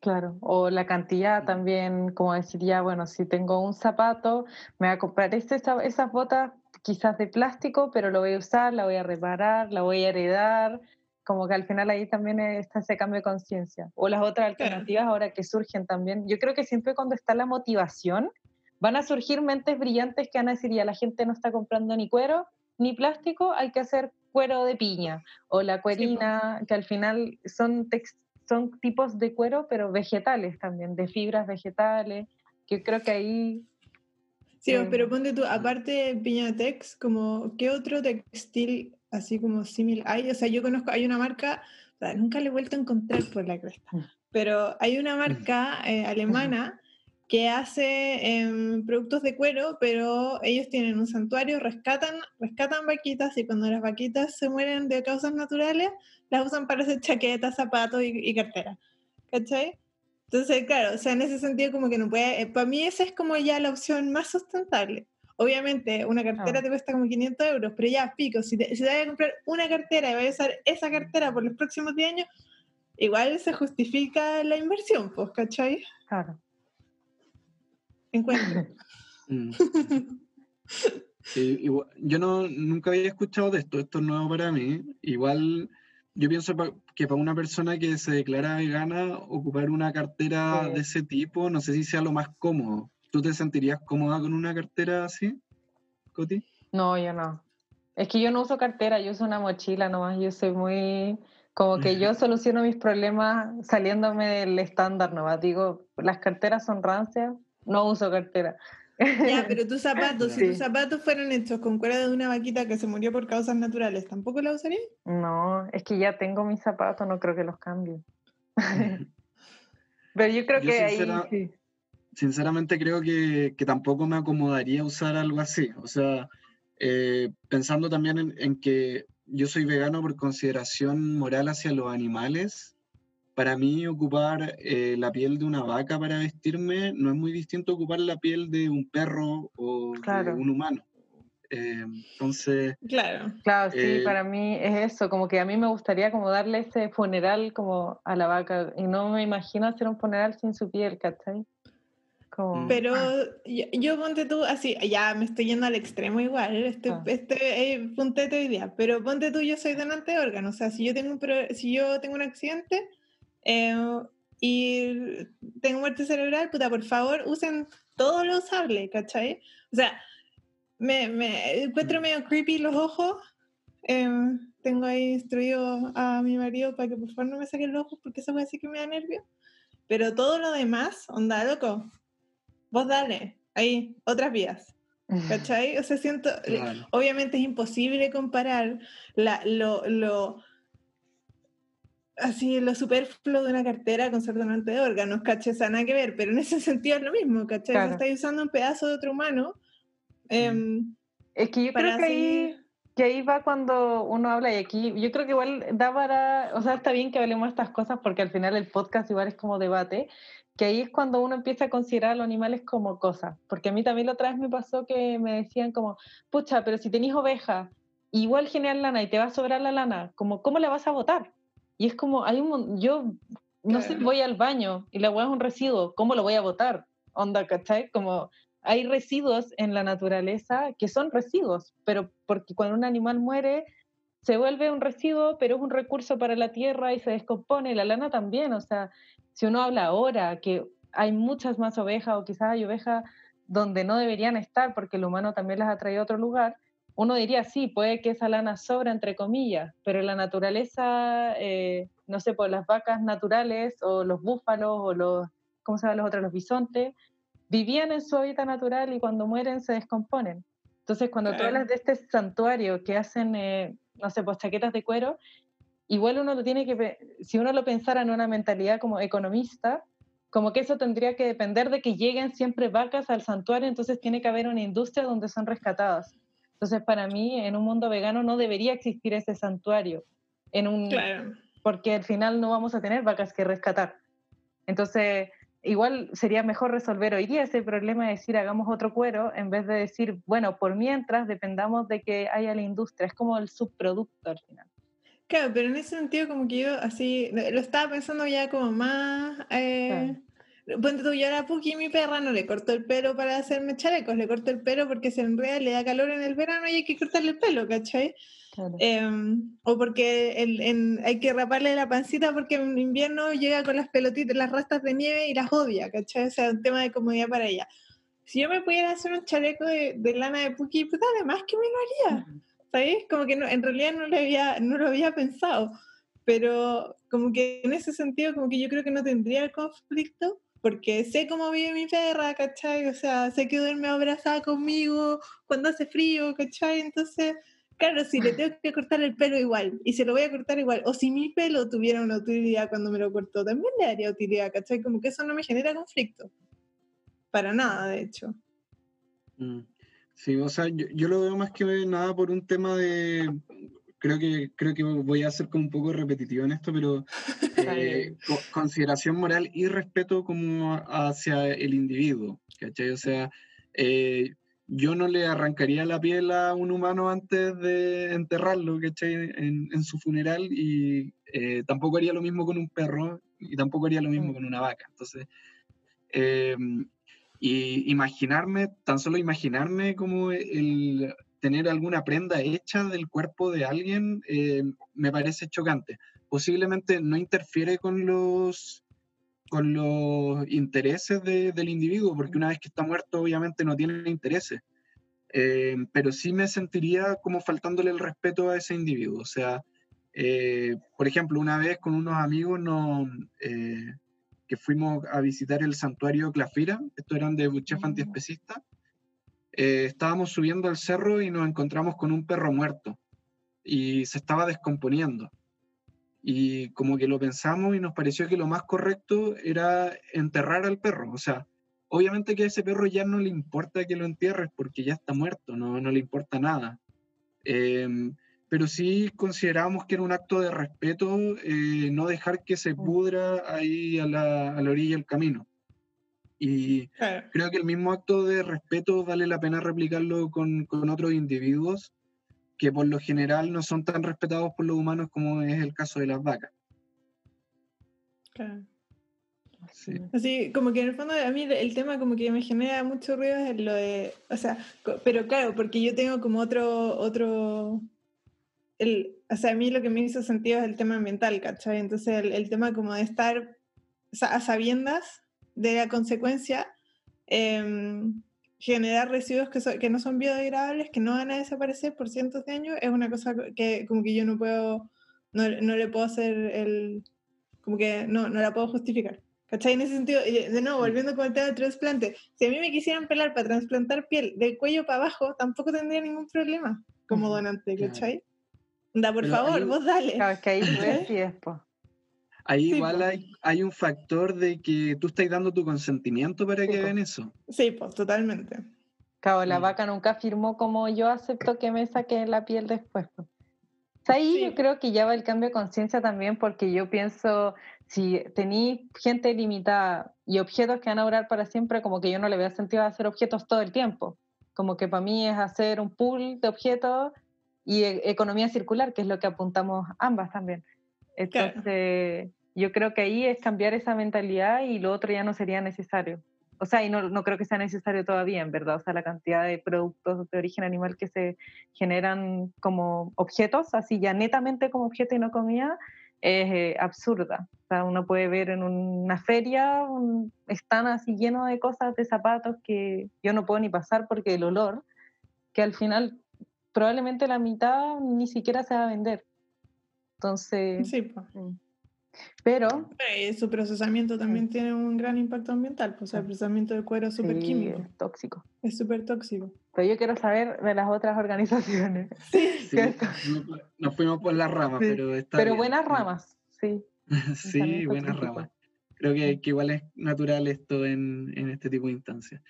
Claro, o la cantidad también, como decir, ya, bueno, si tengo un zapato, me voy a comprar este, esas botas quizás de plástico, pero lo voy a usar, la voy a reparar, la voy a heredar, como que al final ahí también está ese cambio de conciencia. O las otras alternativas ahora que surgen también. Yo creo que siempre cuando está la motivación, van a surgir mentes brillantes que van a decir, ya la gente no está comprando ni cuero ni plástico, hay que hacer cuero de piña o la cuerina, que al final son son tipos de cuero, pero vegetales también, de fibras vegetales, que creo que ahí... Sí, eh, pero ponte tú, aparte de Piñatex, como, ¿qué otro textil así como similar hay? O sea, yo conozco, hay una marca, nunca le he vuelto a encontrar por la cresta, mm. pero hay una marca eh, alemana que hace em, productos de cuero, pero ellos tienen un santuario, rescatan, rescatan vaquitas y cuando las vaquitas se mueren de causas naturales, las usan para hacer chaquetas, zapatos y, cartera. ¿Cachai? Entonces, claro, o sea, en ese sentido como que no puede, eh, para mí esa es como ya la opción más sustentable. Obviamente, una cartera te cuesta como 500 euros, pero ya, pico, si te, si te vas a comprar una cartera y vas a usar esa cartera por los próximos 10 años, igual se justifica la inversión, pues, ¿cachai? Claro. Encuentro. <laughs> Mm. <laughs> yo no, nunca había escuchado de esto, esto es nuevo para mí. Igual yo pienso que para una persona que se declara vegana, ocupar una cartera de ese tipo, no sé si sea lo más cómodo. ¿Tú te sentirías cómoda con una cartera así, Coti? No, yo no. Es que yo no uso cartera, yo uso una mochila nomás. Yo soy muy. Como que yo <laughs> soluciono mis problemas saliéndome del estándar nomás. Digo, las carteras son rancias, no uso cartera. Ya, <laughs> pero tus zapatos, si tus zapatos fueran hechos con cuerda de una vaquita que se murió por causas naturales, ¿tampoco la usarías? No, es que ya tengo mis zapatos, no creo que los cambie. <laughs> pero yo creo que ahí Sinceramente creo que, que, tampoco me acomodaría usar algo así. O sea, eh, pensando también en, en que yo soy vegano por consideración moral hacia los animales, para mí ocupar eh, la piel de una vaca para vestirme no es muy distinto a ocupar la piel de un perro o de un humano. Eh, entonces... Claro. Claro, sí, eh, para mí es eso, como que a mí me gustaría como darle ese funeral como a la vaca y no me imagino hacer un funeral sin su piel, ¿cachai? Como... Pero yo, ponte tú así, ya me estoy yendo al extremo igual, este, ah. este eh, puntete hoy día, pero ponte tú, yo soy donante de órganos, o sea, si yo tengo un, si yo tengo un accidente, eh, y tengo muerte cerebral, puta, por favor, usen todo lo usable, ¿cachai? O sea, me, me encuentro mm. medio creepy los ojos Em, tengo ahí instruido a mi marido para que por favor no me saque el ojo porque eso puede decir que me da nervio. Pero todo lo demás, onda, loco, vos dale, ahí, otras vías. <laughs> ¿Cachai? O sea, siento, eh, Claro. obviamente es imposible comparar la, lo, lo, así, lo superfluo de una cartera con ser donante de órganos, ¿cachai? O sea, nada que ver, pero en ese <laughs> sentido es lo mismo, ¿cachai? Claro. Estáis usando un pedazo de otro humano. em, Es que yo creo que ahí, así- que ahí va cuando uno habla y aquí yo creo que igual da para, o sea, está bien que hablemos estas cosas porque al final el podcast igual es como debate, que ahí es cuando uno empieza a considerar a los animales como cosas, porque a mí también la otra vez me pasó que me decían como, pucha, pero si tenés oveja, igual generar lana y te va a sobrar la lana, como, ¿cómo la vas a botar? Y es como, hay un, yo, no sé, Claro. voy al baño y la hueá es un residuo, ¿cómo lo voy a botar? Onda, ¿cachai? Como, hay residuos en la naturaleza que son residuos, pero porque cuando un animal muere se vuelve un residuo, pero es un recurso para la tierra y se descompone, la lana también, o sea, si uno habla ahora que hay muchas más ovejas o quizás hay ovejas donde no deberían estar porque el humano también las ha traído a otro lugar, uno diría, sí, puede que esa lana sobra, entre comillas, pero en la naturaleza, eh, no sé, por las vacas naturales o los búfalos o los, ¿cómo se llaman los otros? Los bisontes, vivían en su hábitat natural y cuando mueren se descomponen. Entonces, cuando tú Claro. hablas de este santuario que hacen, eh, no sé, pues chaquetas de cuero, igual uno lo tiene que, si uno lo pensara en una mentalidad como economista, como que eso tendría que depender de que lleguen siempre vacas al santuario, entonces tiene que haber una industria donde son rescatadas. Entonces, para mí, en un mundo vegano no debería existir ese santuario, en un, claro. porque al final no vamos a tener vacas que rescatar. Entonces, igual sería mejor resolver hoy día ese problema de decir hagamos otro cuero en vez de decir, bueno, por mientras dependamos de que haya la industria. Es como el subproducto al final. Claro, pero en ese sentido como que yo así, lo estaba pensando ya como más... Eh, Ponte tú, yo a la Puki, mi perra, no le corto el pelo para hacerme chalecos, le corto el pelo porque se enreda, le da calor en el verano y hay que cortarle el pelo, ¿cachai? Em, o porque el- en- hay que raparle la pancita porque en invierno llega con las pelotitas, las rastas de nieve y las odia, ¿cachai? O sea, un tema de comodidad para ella. Si yo me pudiera hacer un chaleco de, de lana de Puki, pues además que me lo haría, ¿sabes? Como que no, en realidad no lo, había, no lo había pensado, pero como que en ese sentido, como que yo creo que no tendría el conflicto, porque sé cómo vive mi perra, ¿cachai? O sea, sé que duerme abrazada conmigo cuando hace frío, ¿cachai? Entonces... Claro, si le tengo que cortar el pelo igual, y se lo voy a cortar igual, o si mi pelo tuviera una utilidad cuando me lo cortó, también le daría utilidad, ¿cachai? Como que eso no me genera conflicto. Para nada, de hecho. Mm. Sí, o sea, yo, yo lo veo más que nada por un tema de. Creo que, creo que voy a ser como un poco repetitivo en esto, pero <laughs> eh, co- consideración moral y respeto como hacia el individuo, ¿cachai? O sea, eh, yo no le arrancaría la piel a un humano antes de enterrarlo, ¿cachai? En, en su funeral y eh, tampoco haría lo mismo con un perro y tampoco haría lo mismo Mm. con una vaca. Entonces, eh, y imaginarme, tan solo imaginarme como el tener alguna prenda hecha del cuerpo de alguien eh, me parece chocante. Posiblemente no interfiere con los con los intereses de- del individuo, porque una vez que está muerto obviamente no tiene intereses. Eh, pero sí me sentiría como faltándole el respeto a ese individuo. O sea, eh, por ejemplo, una vez con unos amigos no, eh, que fuimos a visitar el santuario Clafira, estos eran de chef Mm. antiespecista, estábamos subiendo al cerro y nos encontramos con un perro muerto y se estaba descomponiendo. Y como que lo pensamos y nos pareció que lo más correcto era enterrar al perro. O sea, obviamente que a ese perro ya no le importa que lo entierres porque ya está muerto, no, no le importa nada. Em, pero sí consideramos que era un acto de respeto eh, no dejar que se pudra ahí a la, a la orilla del camino. Y creo que el mismo acto de respeto vale la pena replicarlo con, con otros individuos que por lo general no son tan respetados por los humanos como es el caso de las vacas. claro. Sí. Así, como que en el fondo a mí el tema como que me genera mucho ruido es lo de, o sea, pero claro, porque yo tengo como otro, otro, el, o sea, a mí lo que me hizo sentido es el tema ambiental, ¿cachai? Entonces el, el tema como de estar a sabiendas de la consecuencia, em, generar residuos que, que no son biodegradables, que no van a desaparecer por cientos de años, es una cosa que como que yo no puedo, no, no le puedo hacer el, como que no, no la puedo justificar. ¿Cachai? En ese sentido, de nuevo, volviendo con el tema del trasplante, si a mí me quisieran pelar para trasplantar piel del cuello para abajo, tampoco tendría ningún problema como donante, ¿cachai? Da, por favor, vos dale. Claro, que ahí ves y después. Ahí igual hay, hay, un factor de que tú estás dando tu consentimiento para que hagan eso. Sí, pues totalmente. Claro, la vaca nunca firmó como yo acepto que me saque la piel después. Ahí yo creo que ya va el cambio de conciencia también porque yo pienso, si tenéis gente limitada y objetos que van a durar para siempre, como que yo no le veo sentido hacer objetos todo el tiempo. Como que para mí es hacer un pool de objetos y e, economía circular, que es lo que apuntamos ambas también. Entonces, yo creo que ahí es cambiar esa mentalidad y lo otro ya no sería necesario. O sea, y no, no, creo que sea necesario todavía, en verdad. O sea, la cantidad de productos de origen animal que se generan como objetos, así ya netamente como objeto y no comida, es eh, absurda. O sea, uno puede ver en una feria, están así llenos de cosas, de zapatos que yo no puedo ni pasar porque el olor, que al final probablemente la mitad ni siquiera se va a vender. Entonces... Sí, pues. Pero... su procesamiento también tiene un gran impacto ambiental, pues el procesamiento del cuero es súper químico. Es tóxico. Es súper tóxico. Pero yo quiero saber de las otras organizaciones. <laughs> Sí, <laughs> nos fuimos por las ramas, pero está Pero buenas ramas, sí. <laughs> sí, buenas ramas. Creo que, que, igual es natural esto en, en este tipo de instancias.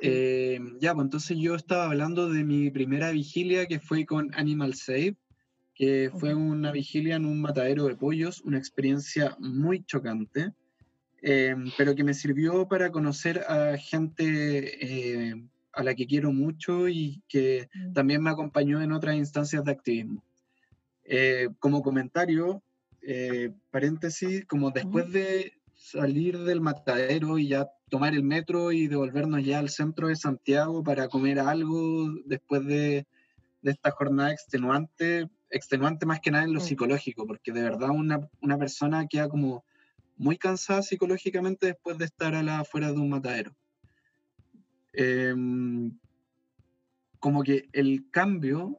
Eh, ya, pues entonces yo estaba hablando de mi primera vigilia que fue con Animal Save, que fue una vigilia en un matadero de pollos, una experiencia muy chocante, eh, pero que me sirvió para conocer a gente eh, a la que quiero mucho y que mm. también me acompañó en otras instancias de activismo. Eh, como comentario, paréntesis, como después de salir del matadero y ya tomar el metro y devolvernos ya al centro de Santiago para comer algo después de, de esta jornada extenuante, extenuante más que nada en lo mm. psicológico, porque de verdad una, una, persona queda como muy cansada psicológicamente después de estar a la afuera de un matadero. Em, como que el cambio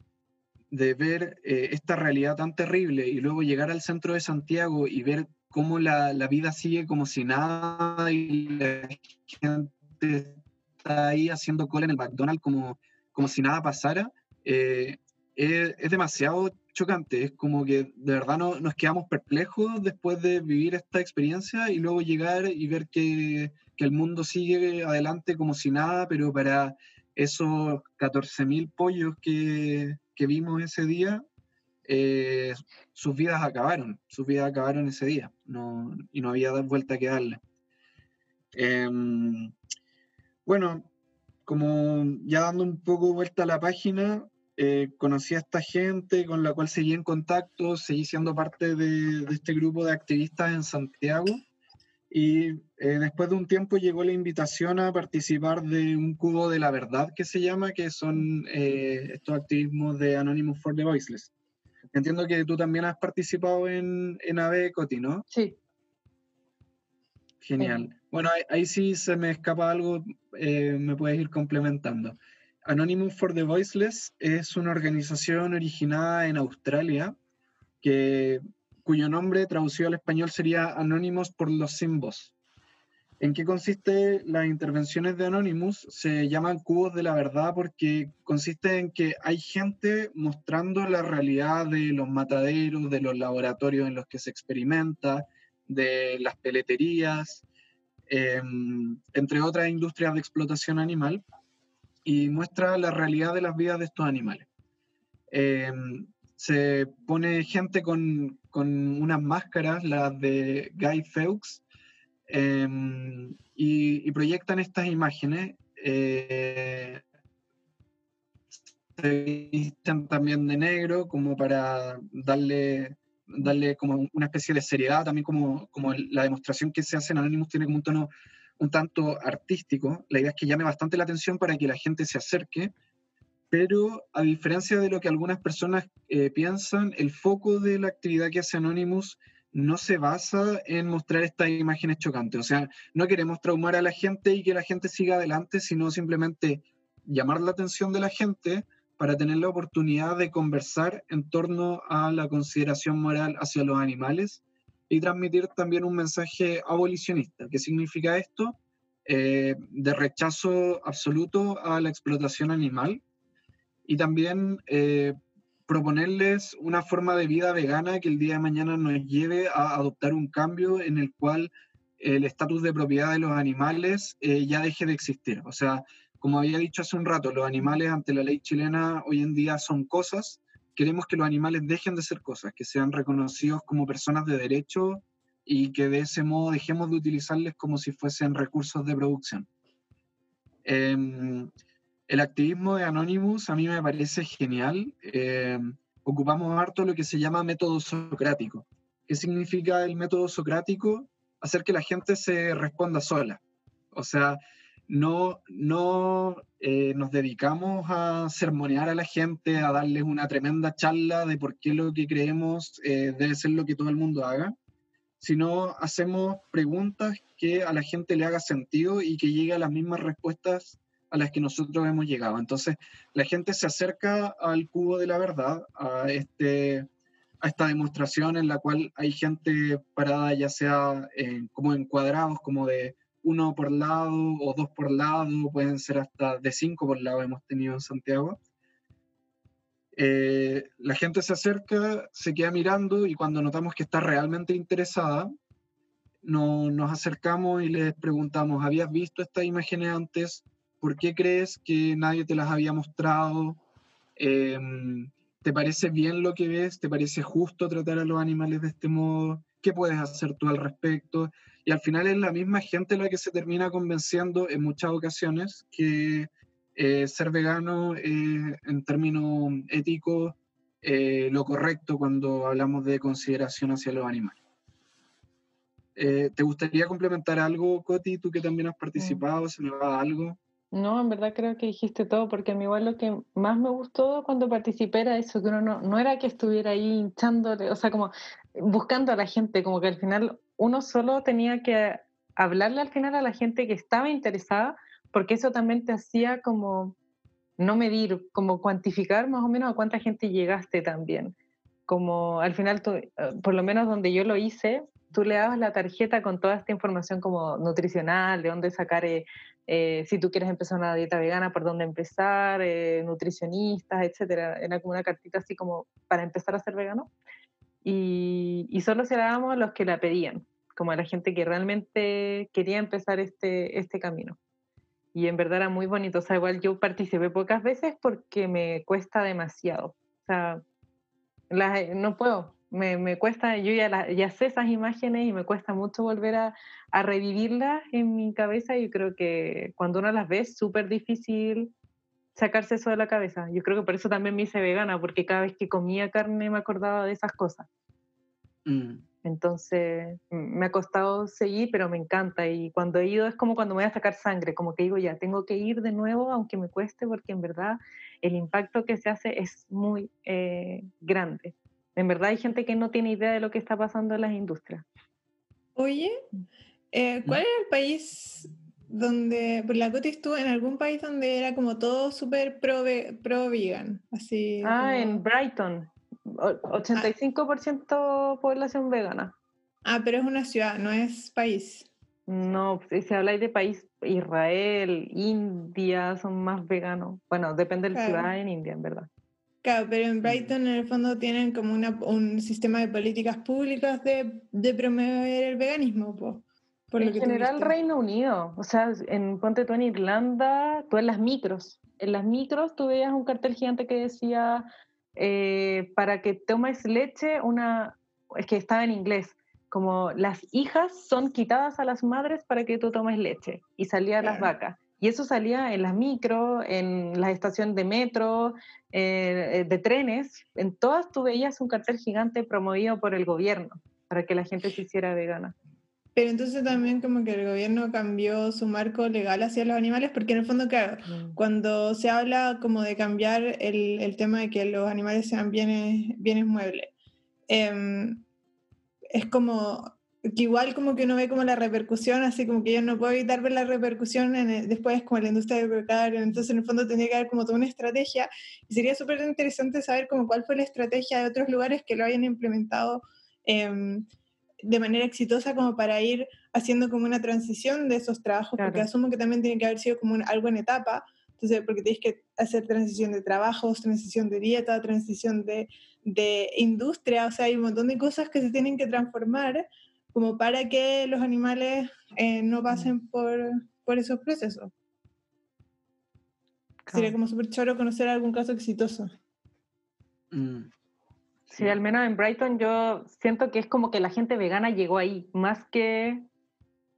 de ver eh, esta realidad tan terrible y luego llegar al centro de Santiago y ver cómo la, la vida sigue como si nada y la gente está ahí haciendo cola en el McDonald's como, como si nada pasara, eh, es, demasiado chocante, es como que de verdad no, nos quedamos perplejos después de vivir esta experiencia y luego llegar y ver que, que el mundo sigue adelante como si nada, pero para esos 14.000 pollos que, que, vimos ese día, eh, sus vidas acabaron, sus vidas acabaron ese día no, y no había vuelta que darle. Eh, bueno, como ya dando un poco vuelta a la página, eh, conocí a esta gente con la cual seguí en contacto, seguí siendo parte de, este grupo de activistas en Santiago y eh, después de un tiempo llegó la invitación a participar de un cubo de la verdad que se llama, que son eh, estos activismos de Anonymous for the Voiceless. Entiendo que tú también has participado en, en AVE Coti, ¿no? Sí. Genial. Bueno, ahí, ahí, sí se me escapa algo, me puedes ir complementando. Anonymous for the Voiceless es una organización originada en Australia que, cuyo nombre traducido al español sería Anonymous por los sin voz. ¿En qué consiste las intervenciones de Anonymous? Se llaman cubos de la verdad porque consiste en que hay gente mostrando la realidad de los mataderos, de los laboratorios en los que se experimenta, de las peleterías, em, entre otras industrias de explotación animal y muestra la realidad de las vidas de estos animales. Em, se pone gente con, con, unas máscaras, las de Guy Fawkes, em, y, proyectan estas imágenes. Eh, se visten también de negro como para darle, darle como una especie de seriedad, también como, como la demostración que se hace en Anonymous tiene como un tono un tanto artístico. La idea es que llame bastante la atención para que la gente se acerque, pero a diferencia de lo que algunas personas eh, piensan, el foco de la actividad que hace Anonymous no se basa en mostrar estas imágenes chocantes. O sea, no queremos traumar a la gente y que la gente siga adelante, sino simplemente llamar la atención de la gente para tener la oportunidad de conversar en torno a la consideración moral hacia los animales y transmitir también un mensaje abolicionista. ¿Qué significa esto? Eh, de rechazo absoluto a la explotación animal y también eh, proponerles una forma de vida vegana que el día de mañana nos lleve a adoptar un cambio en el cual el estatus de propiedad de los animales eh, ya deje de existir. O sea, como había dicho hace un rato, los animales ante la ley chilena hoy en día son cosas. Queremos que los animales dejen de ser cosas, que sean reconocidos como personas de derecho y que de ese modo dejemos de utilizarles como si fuesen recursos de producción. Em, el activismo de Anonymous a mí me parece genial. Em, ocupamos harto lo que se llama método socrático. ¿Qué significa el método socrático? Hacer que la gente se responda sola. O sea, no, no eh, nos dedicamos a sermonear a la gente, a darles una tremenda charla de por qué lo que creemos eh, debe ser lo que todo el mundo haga, sino hacemos preguntas que a la gente le haga sentido y que llegue a las mismas respuestas a las que nosotros hemos llegado. Entonces, la gente se acerca al cubo de la verdad, a, este, a esta demostración en la cual hay gente parada ya sea como en cuadrados, como de uno por lado o dos por lado, pueden ser hasta de cinco por lado hemos tenido en Santiago. Eh, la gente se acerca, se queda mirando y cuando notamos que está realmente interesada, no, nos acercamos y les preguntamos, ¿habías visto estas imágenes antes? ¿Por qué crees que nadie te las había mostrado? Em, ¿Te parece bien lo que ves? ¿Te parece justo tratar a los animales de este modo? ¿Qué puedes hacer tú al respecto? Y al final es la misma gente la que se termina convenciendo en muchas ocasiones que eh, ser vegano en términos éticos eh, lo correcto cuando hablamos de consideración hacia los animales. Eh, ¿Te gustaría complementar algo, Coti? Tú que también has participado, ¿se me va algo? No, en verdad creo que dijiste todo, porque a mí igual lo que más me gustó cuando participé era eso, que uno no, no era que estuviera ahí hinchándole, o sea, como buscando a la gente, como que al final uno solo tenía que hablarle al final a la gente que estaba interesada, porque eso también te hacía como no medir, como cuantificar más o menos a cuánta gente llegaste también. Como al final, tú, eh, por lo menos donde yo lo hice, tú le dabas la tarjeta con toda esta información como nutricional, de dónde sacar, eh, eh, si tú quieres empezar una dieta vegana, por dónde empezar, nutricionistas, etcétera. Era como una cartita así como para empezar a ser vegano y, solo se la dábamos a los que la pedían, como a la gente que realmente quería empezar este, este camino. Y en verdad era muy bonito, o sea, igual yo participé pocas veces porque me cuesta demasiado, o sea, no puedo, me, me cuesta, yo ya, ya sé esas imágenes y me cuesta mucho volver a, a revivirlas en mi cabeza y creo que cuando uno las ve es súper difícil sacarse eso de la cabeza. Yo creo que por eso también me hice vegana, porque cada vez que comía carne me acordaba de esas cosas. Mm. Entonces me ha costado seguir, pero me encanta. Y cuando he ido es como cuando me voy a sacar sangre, como que digo, ya, tengo que ir de nuevo, aunque me cueste, porque en verdad el impacto que se hace es muy eh, grande. En verdad hay gente que no tiene idea de lo que está pasando en las industrias. Oye, eh, ¿cuál es el país donde, pues la Coti estuvo en algún país donde era como todo súper pro, pro vegan, así. Ah, en Brighton, 85% ah. población vegana. Ah, pero es una ciudad, no es país. No, si habláis de país, Israel, India son más veganos. Bueno, depende de la ciudad en India, en verdad. Claro, pero en Brighton en el fondo tienen como una, un sistema de políticas públicas de, de promover el veganismo. pues en general Reino Unido, o sea, en ponte tú en Irlanda, tú en las micros, en las micros tú veías un cartel gigante que decía eh, para que tomes leche, una, es que estaba en inglés, como las hijas son quitadas a las madres para que tú tomes leche y salía las vacas. Y eso salía en las micros, en las estaciones de metro, eh, de trenes, en todas tú veías un cartel gigante promovido por el gobierno para que la gente se hiciera vegana. Pero entonces también como que el gobierno cambió su marco legal hacia los animales, porque en el fondo, claro, mm. cuando se habla como de cambiar el, el, tema de que los animales sean bienes, bienes muebles, em, es como que igual como que uno ve como la repercusión, así como que yo no puedo evitar ver la repercusión en después como en la industria del entonces en el fondo tendría que haber como toda una estrategia y sería súper interesante saber como cuál fue la estrategia de otros lugares que lo hayan implementado em, de manera exitosa como para ir haciendo como una transición de esos trabajos, porque asumo que también tiene que haber sido como algo en etapa, entonces porque tienes que hacer transición de trabajos, transición de dieta, transición de, de industria, o sea, hay un montón de cosas que se tienen que transformar como para que los animales eh, no pasen por, por esos procesos. Sería como súper choro conocer algún caso exitoso. Mm. Sí, al menos en Brighton yo siento que es como que la gente vegana llegó ahí, más que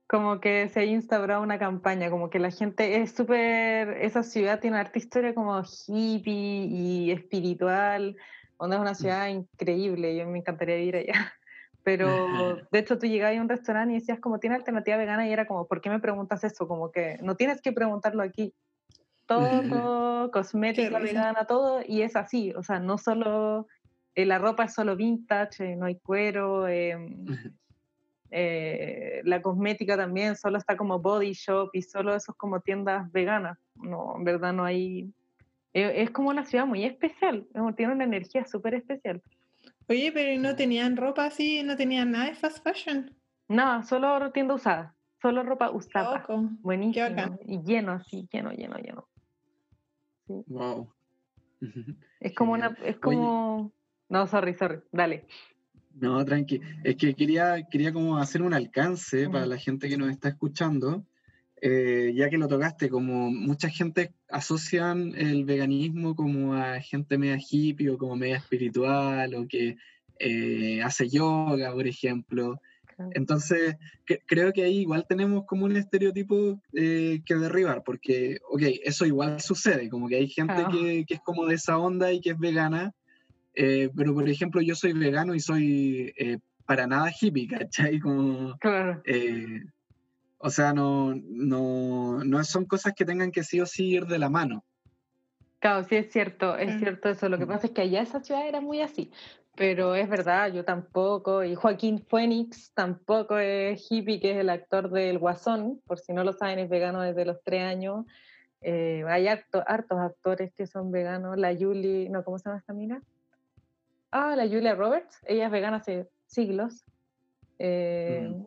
como que se haya instaurado una campaña, como que la gente es súper, esa ciudad tiene arte historia como hippie y espiritual, donde es una mm. ciudad increíble, yo me encantaría ir allá. <laughs> Pero <laughs> de hecho tú llegabas a un restaurante y decías como tiene alternativa vegana y era como, ¿por qué me preguntas eso? Como que no tienes que preguntarlo aquí. <laughs> Todo, cosmética vegana, todo, y es así, o sea, no solo, eh, la ropa es solo vintage, eh, no hay cuero, em, eh, la cosmética también solo está como body shop y solo eso es como tiendas veganas, no, en verdad no hay, es como una ciudad muy especial, tiene una energía súper especial. Oye, pero ¿no tenían ropa así? ¿No tenían nada de fast fashion? No, solo tienda usada. Solo ropa usada. Buenísimo. Y lleno, así, lleno, lleno, lleno. Wow. <laughs> Es como una, es como. No, sorry, sorry, dale. No, tranqui. Es que quería, quería como hacer un alcance para la gente que nos está escuchando, eh, ya que lo tocaste, como mucha gente asocian el veganismo como a gente media hippie o como media espiritual o que eh, hace yoga, por ejemplo. Entonces, creo que ahí igual tenemos como un estereotipo eh, que derribar, porque, ok, eso igual sucede, como que hay gente que, que, es como de esa onda y que es vegana, pero por ejemplo yo soy vegano y soy para nada hippie, ¿cachai? Como, claro. O sea, no, no, no son cosas que tengan que sí o sí ir de la mano. Claro, sí es cierto, es cierto eso. Lo que mm. pasa es que allá esa ciudad era muy así. Pero es verdad, yo tampoco, y Joaquín Phoenix tampoco es hippie, que es el actor del Guasón, por si no lo saben, es vegano desde los tres años. Eh, hay hartos actores que son veganos. La Julie, no, ¿cómo se llama esta mina? Ah, la Julia Roberts, ella es vegana hace siglos. Eh, mm.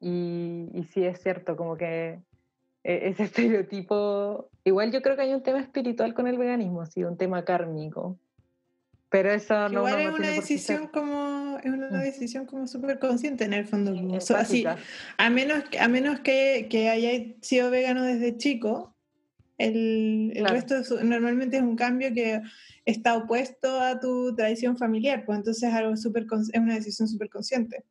Y, y sí es cierto, como que e, ese <laughs> estereotipo, igual yo creo que hay un tema espiritual con el veganismo, sí, un tema kármico. Pero eso no, igual es una decisión como es una mm. decisión como súper consciente en el fondo. así, a menos, a menos que, que haya sido vegano desde chico, el, el resto normalmente es un cambio que está opuesto a tu tradición familiar, pues entonces es, algo super, es una decisión súper consciente.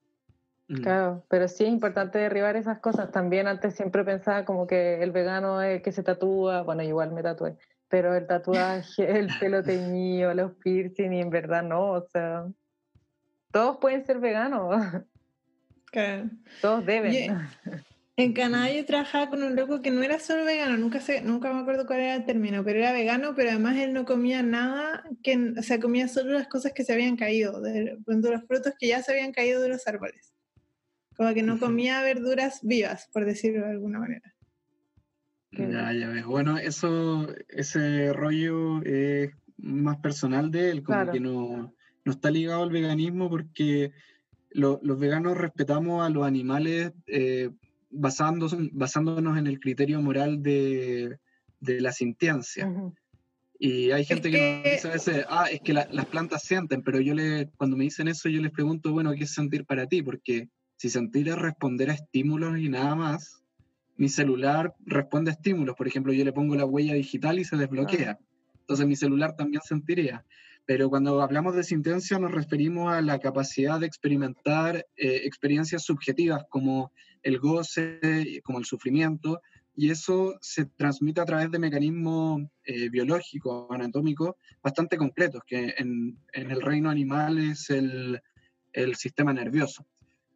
Claro, pero sí es importante derribar esas cosas. También antes siempre pensaba como que el vegano es que se tatúa, bueno, igual me tatué, pero el tatuaje, <laughs> el pelo teñido, los piercing, y en verdad no, o sea, todos pueden ser veganos. Todos deben. <laughs> En Canadá yo trabajaba con un loco que no era solo vegano, nunca sé, nunca me acuerdo cuál era el término, pero era vegano, pero además él no comía nada, que, o sea, comía solo las cosas que se habían caído, de, de los frutos que ya se habían caído de los árboles. Como que no comía verduras vivas, por decirlo de alguna manera. Ya, ya ves. Bueno, eso, ese rollo es más personal de él, como que no, no, está ligado al veganismo porque los veganos respetamos a los animales eh, basándonos en el criterio moral de, de la sintiencia. Y hay gente que, nos dice a veces, ah, es que las plantas sienten, pero yo le, cuando me dicen eso, yo les pregunto, bueno, ¿qué es sentir para ti? Porque si sentir es responder a estímulos y nada más, mi celular responde a estímulos. Por ejemplo, yo le pongo la huella digital y se desbloquea. Entonces mi celular también sentiría. Pero cuando hablamos de sintencia nos referimos a la capacidad de experimentar eh, experiencias subjetivas como el goce, como el sufrimiento, y eso se transmite a través de mecanismos eh, biológicos, anatómicos, bastante concretos, que en, en, el reino animal es el, el sistema nervioso.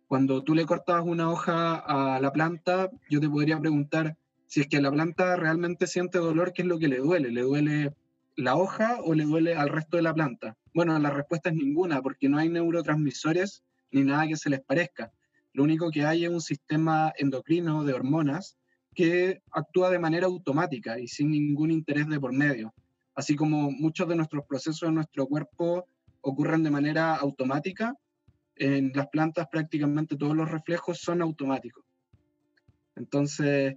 Cuando tú le cortas una hoja a la planta, yo te podría preguntar si es que la planta realmente siente dolor, ¿qué es lo que le duele? ¿Le duele la hoja o le duele al resto de la planta? Bueno, la respuesta es ninguna, porque no hay neurotransmisores ni nada que se les parezca. Lo único que hay es un sistema endocrino de hormonas que actúa de manera automática y sin ningún interés de por medio. Así como muchos de nuestros procesos en nuestro cuerpo ocurren de manera automática, en las plantas prácticamente todos los reflejos son automáticos. Entonces,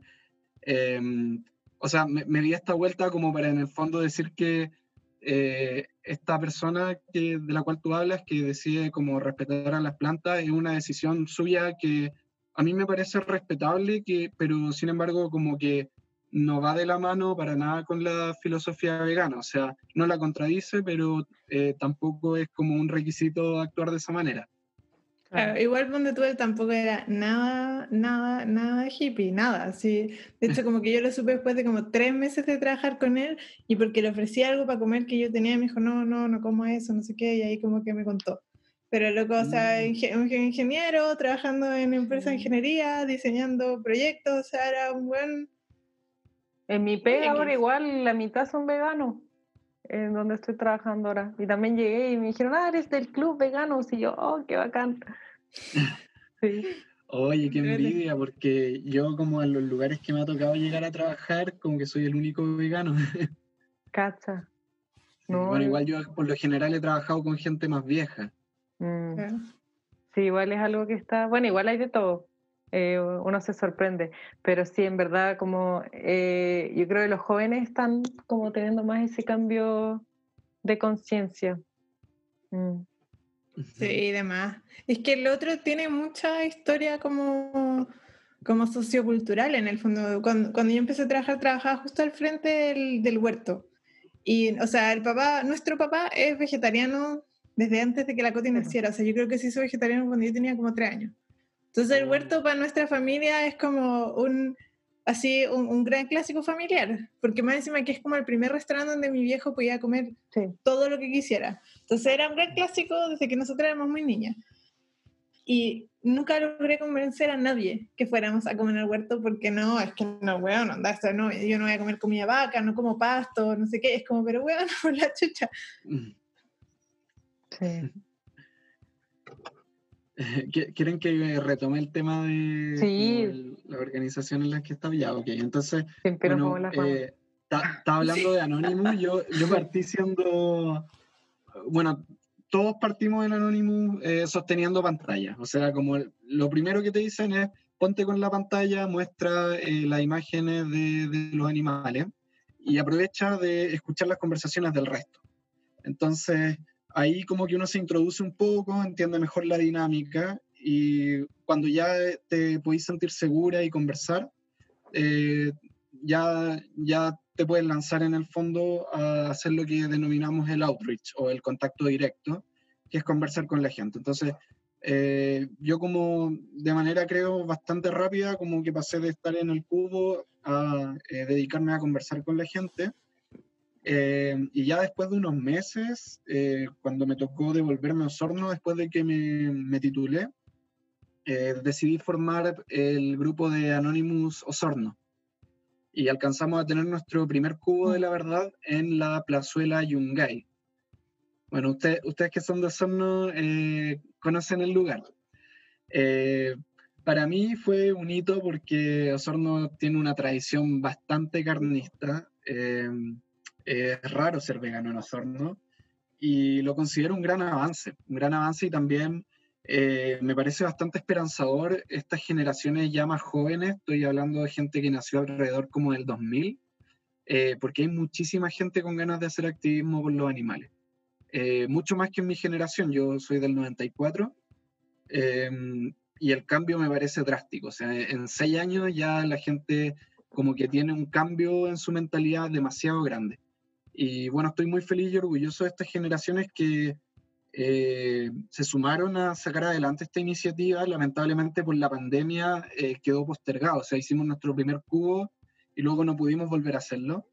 em, o sea, me, di esta vuelta como para en el fondo decir que eh, esta persona que, de la cual tú hablas, que decide como respetar a las plantas, es una decisión suya que a mí me parece respetable, que, pero sin embargo como que no va de la mano para nada con la filosofía vegana, o sea, no la contradice, pero eh, tampoco es como un requisito actuar de esa manera. Claro, igual donde tú tampoco era nada, nada, nada hippie, nada. Así, de hecho, como que yo lo supe después de como tres meses de trabajar con él y porque le ofrecía algo para comer que yo tenía, me dijo, no, no, no como eso, no sé qué, y ahí como que me contó. Pero loco, o sea, mm. un ingeniero, trabajando en empresa de ingeniería, diseñando proyectos, o sea, era un buen... En mi pega ahora igual la mitad son veganos, en donde estoy trabajando ahora. Y también llegué y me dijeron, ah, eres del club vegano. Y yo, oh, qué bacán. <laughs> Sí. Oye, qué envidia, porque yo como en los lugares que me ha tocado llegar a trabajar, como que soy el único vegano. <laughs> Cacha. bueno, igual yo por lo general he trabajado con gente más vieja. Mm. Sí, igual es algo que está, bueno, igual hay de todo. Eh, uno se sorprende, pero sí, en verdad, como eh, yo creo que los jóvenes están como teniendo más ese cambio de conciencia. Mm. Sí, y demás. Es que el otro tiene mucha historia como, como sociocultural en el fondo. Cuando, cuando yo empecé a trabajar, trabajaba justo al frente del, del huerto. Y, o sea, el papá, nuestro papá es vegetariano desde antes de que la Coti naciera. O sea, yo creo que sí soy vegetariano cuando yo tenía como tres años. Entonces el huerto para nuestra familia es como un, así, un, gran clásico familiar, porque más encima que es como el primer restaurante donde mi viejo podía comer todo lo que quisiera. Entonces era un gran clásico desde que nosotros éramos muy niñas. Y nunca logré convencer a nadie que fuéramos a comer al huerto porque no, es que no, weón, anda, esto no, yo no voy a comer comida vaca, no como pasto, no sé qué, es como, pero weón, <laughs> no, la chucha. Mm. <laughs> ¿Quieren que retome el tema de la organización en la que está? Ya, ok. Entonces, bueno, eh, está, hablando de Anonymous. Yo, yo <laughs> partí siendo, bueno, todos partimos en Anonymous eh, sosteniendo pantalla. O sea, como lo primero que te dicen es, ponte con la pantalla, muestra eh, las imágenes de, de los animales y aprovecha de escuchar las conversaciones del resto. Entonces, ahí como que uno se introduce un poco, entiende mejor la dinámica y cuando ya te podéis sentir segura y conversar, eh, ya, ya te puedes lanzar en el fondo a hacer lo que denominamos el outreach o el contacto directo, que es conversar con la gente. Entonces, eh, yo como de manera creo bastante rápida, como que pasé de estar en el cubo a eh, dedicarme a conversar con la gente eh, y ya después de unos meses, eh, cuando me tocó devolverme a Osorno, después de que me, me titulé, eh, decidí formar el grupo de Anonymous Osorno. Y alcanzamos a tener nuestro primer cubo de la verdad en la plazuela Yungay. Bueno, usted, ustedes que son de Osorno conocen el lugar. para mí fue un hito porque Osorno tiene una tradición bastante carnista es raro ser vegano en Osorno y lo considero un gran avance, un gran avance y también eh, me parece bastante esperanzador estas generaciones ya más jóvenes, estoy hablando de gente que nació alrededor como del 2000, eh, porque hay muchísima gente con ganas de hacer activismo por los animales. Eh, mucho más que en mi generación, yo soy del 94, y el cambio me parece drástico, o sea, en seis años ya la gente como que tiene un cambio en su mentalidad demasiado grande. Y bueno, estoy muy feliz y orgulloso de estas generaciones que eh, se sumaron a sacar adelante esta iniciativa. Lamentablemente por la pandemia eh, quedó postergado, o sea, hicimos nuestro primer cubo y luego no pudimos volver a hacerlo.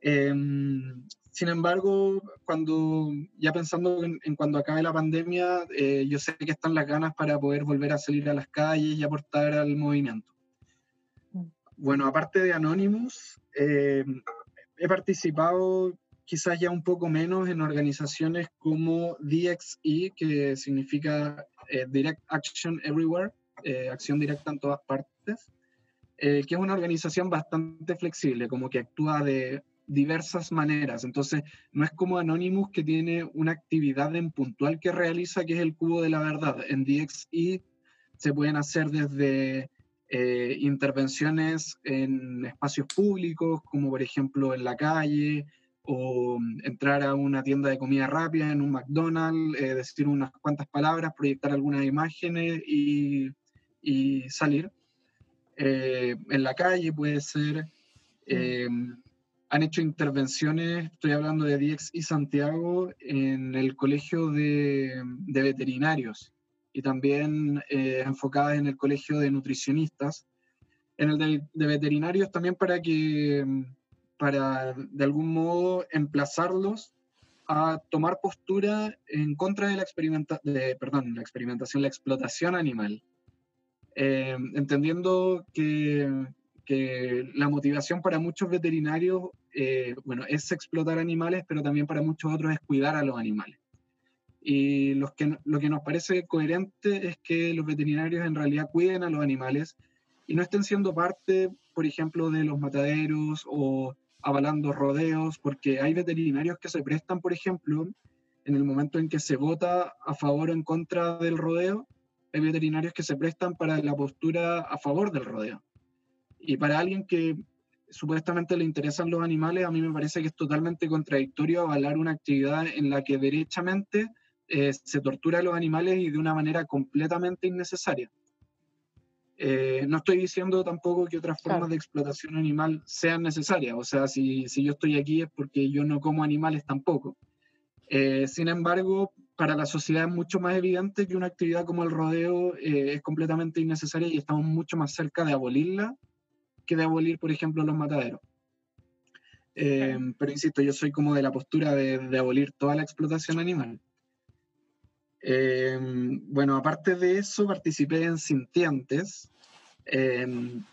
Em, sin embargo, cuando ya pensando en, cuando acabe la pandemia, eh, yo sé que están las ganas para poder volver a salir a las calles y aportar al movimiento. Mm. Bueno, aparte de Anonymous, em, he participado quizás ya un poco menos en organizaciones como DXE, que significa eh, Direct Action Everywhere, eh, Acción Directa en Todas Partes, eh, que es una organización bastante flexible, como que actúa de diversas maneras. Entonces, no es como Anonymous que tiene una actividad en puntual que realiza, que es el cubo de la verdad. En DXI se pueden hacer desde eh, intervenciones en espacios públicos, como por ejemplo en la calle, o entrar a una tienda de comida rápida, en un McDonald's, eh, decir unas cuantas palabras, proyectar algunas imágenes y, y salir. Eh, en la calle puede ser. han hecho intervenciones, estoy hablando de Diex y Santiago, en el colegio de, de veterinarios y también eh, enfocadas en el colegio de nutricionistas, en el de, veterinarios también para que, para de algún modo emplazarlos a tomar postura en contra de la, experimenta de, perdón, la experimentación, la explotación animal, eh, entendiendo que, que, la motivación para muchos veterinarios, eh, bueno, es explotar animales, pero también para muchos otros es cuidar a los animales. Y lo que, lo que nos parece coherente es que los veterinarios en realidad cuiden a los animales y no estén siendo parte, por ejemplo, de los mataderos o avalando rodeos, porque hay veterinarios que se prestan, por ejemplo, en el momento en que se vota a favor o en contra del rodeo, hay veterinarios que se prestan para la postura a favor del rodeo. Y para alguien que supuestamente le interesan los animales, a mí me parece que es totalmente contradictorio avalar una actividad en la que derechamente eh, se tortura a los animales y de una manera completamente innecesaria. Eh, no estoy diciendo tampoco que otras formas de explotación animal sean necesarias, o sea, si, si, yo estoy aquí es porque yo no como animales tampoco. Eh, sin embargo, para la sociedad es mucho más evidente que una actividad como el rodeo es completamente innecesaria y estamos mucho más cerca de abolirla que de abolir, por ejemplo, los mataderos. Pero insisto, yo soy como de la postura de, de abolir toda la explotación animal. Em, bueno, aparte de eso, participé en Sintientes. Em,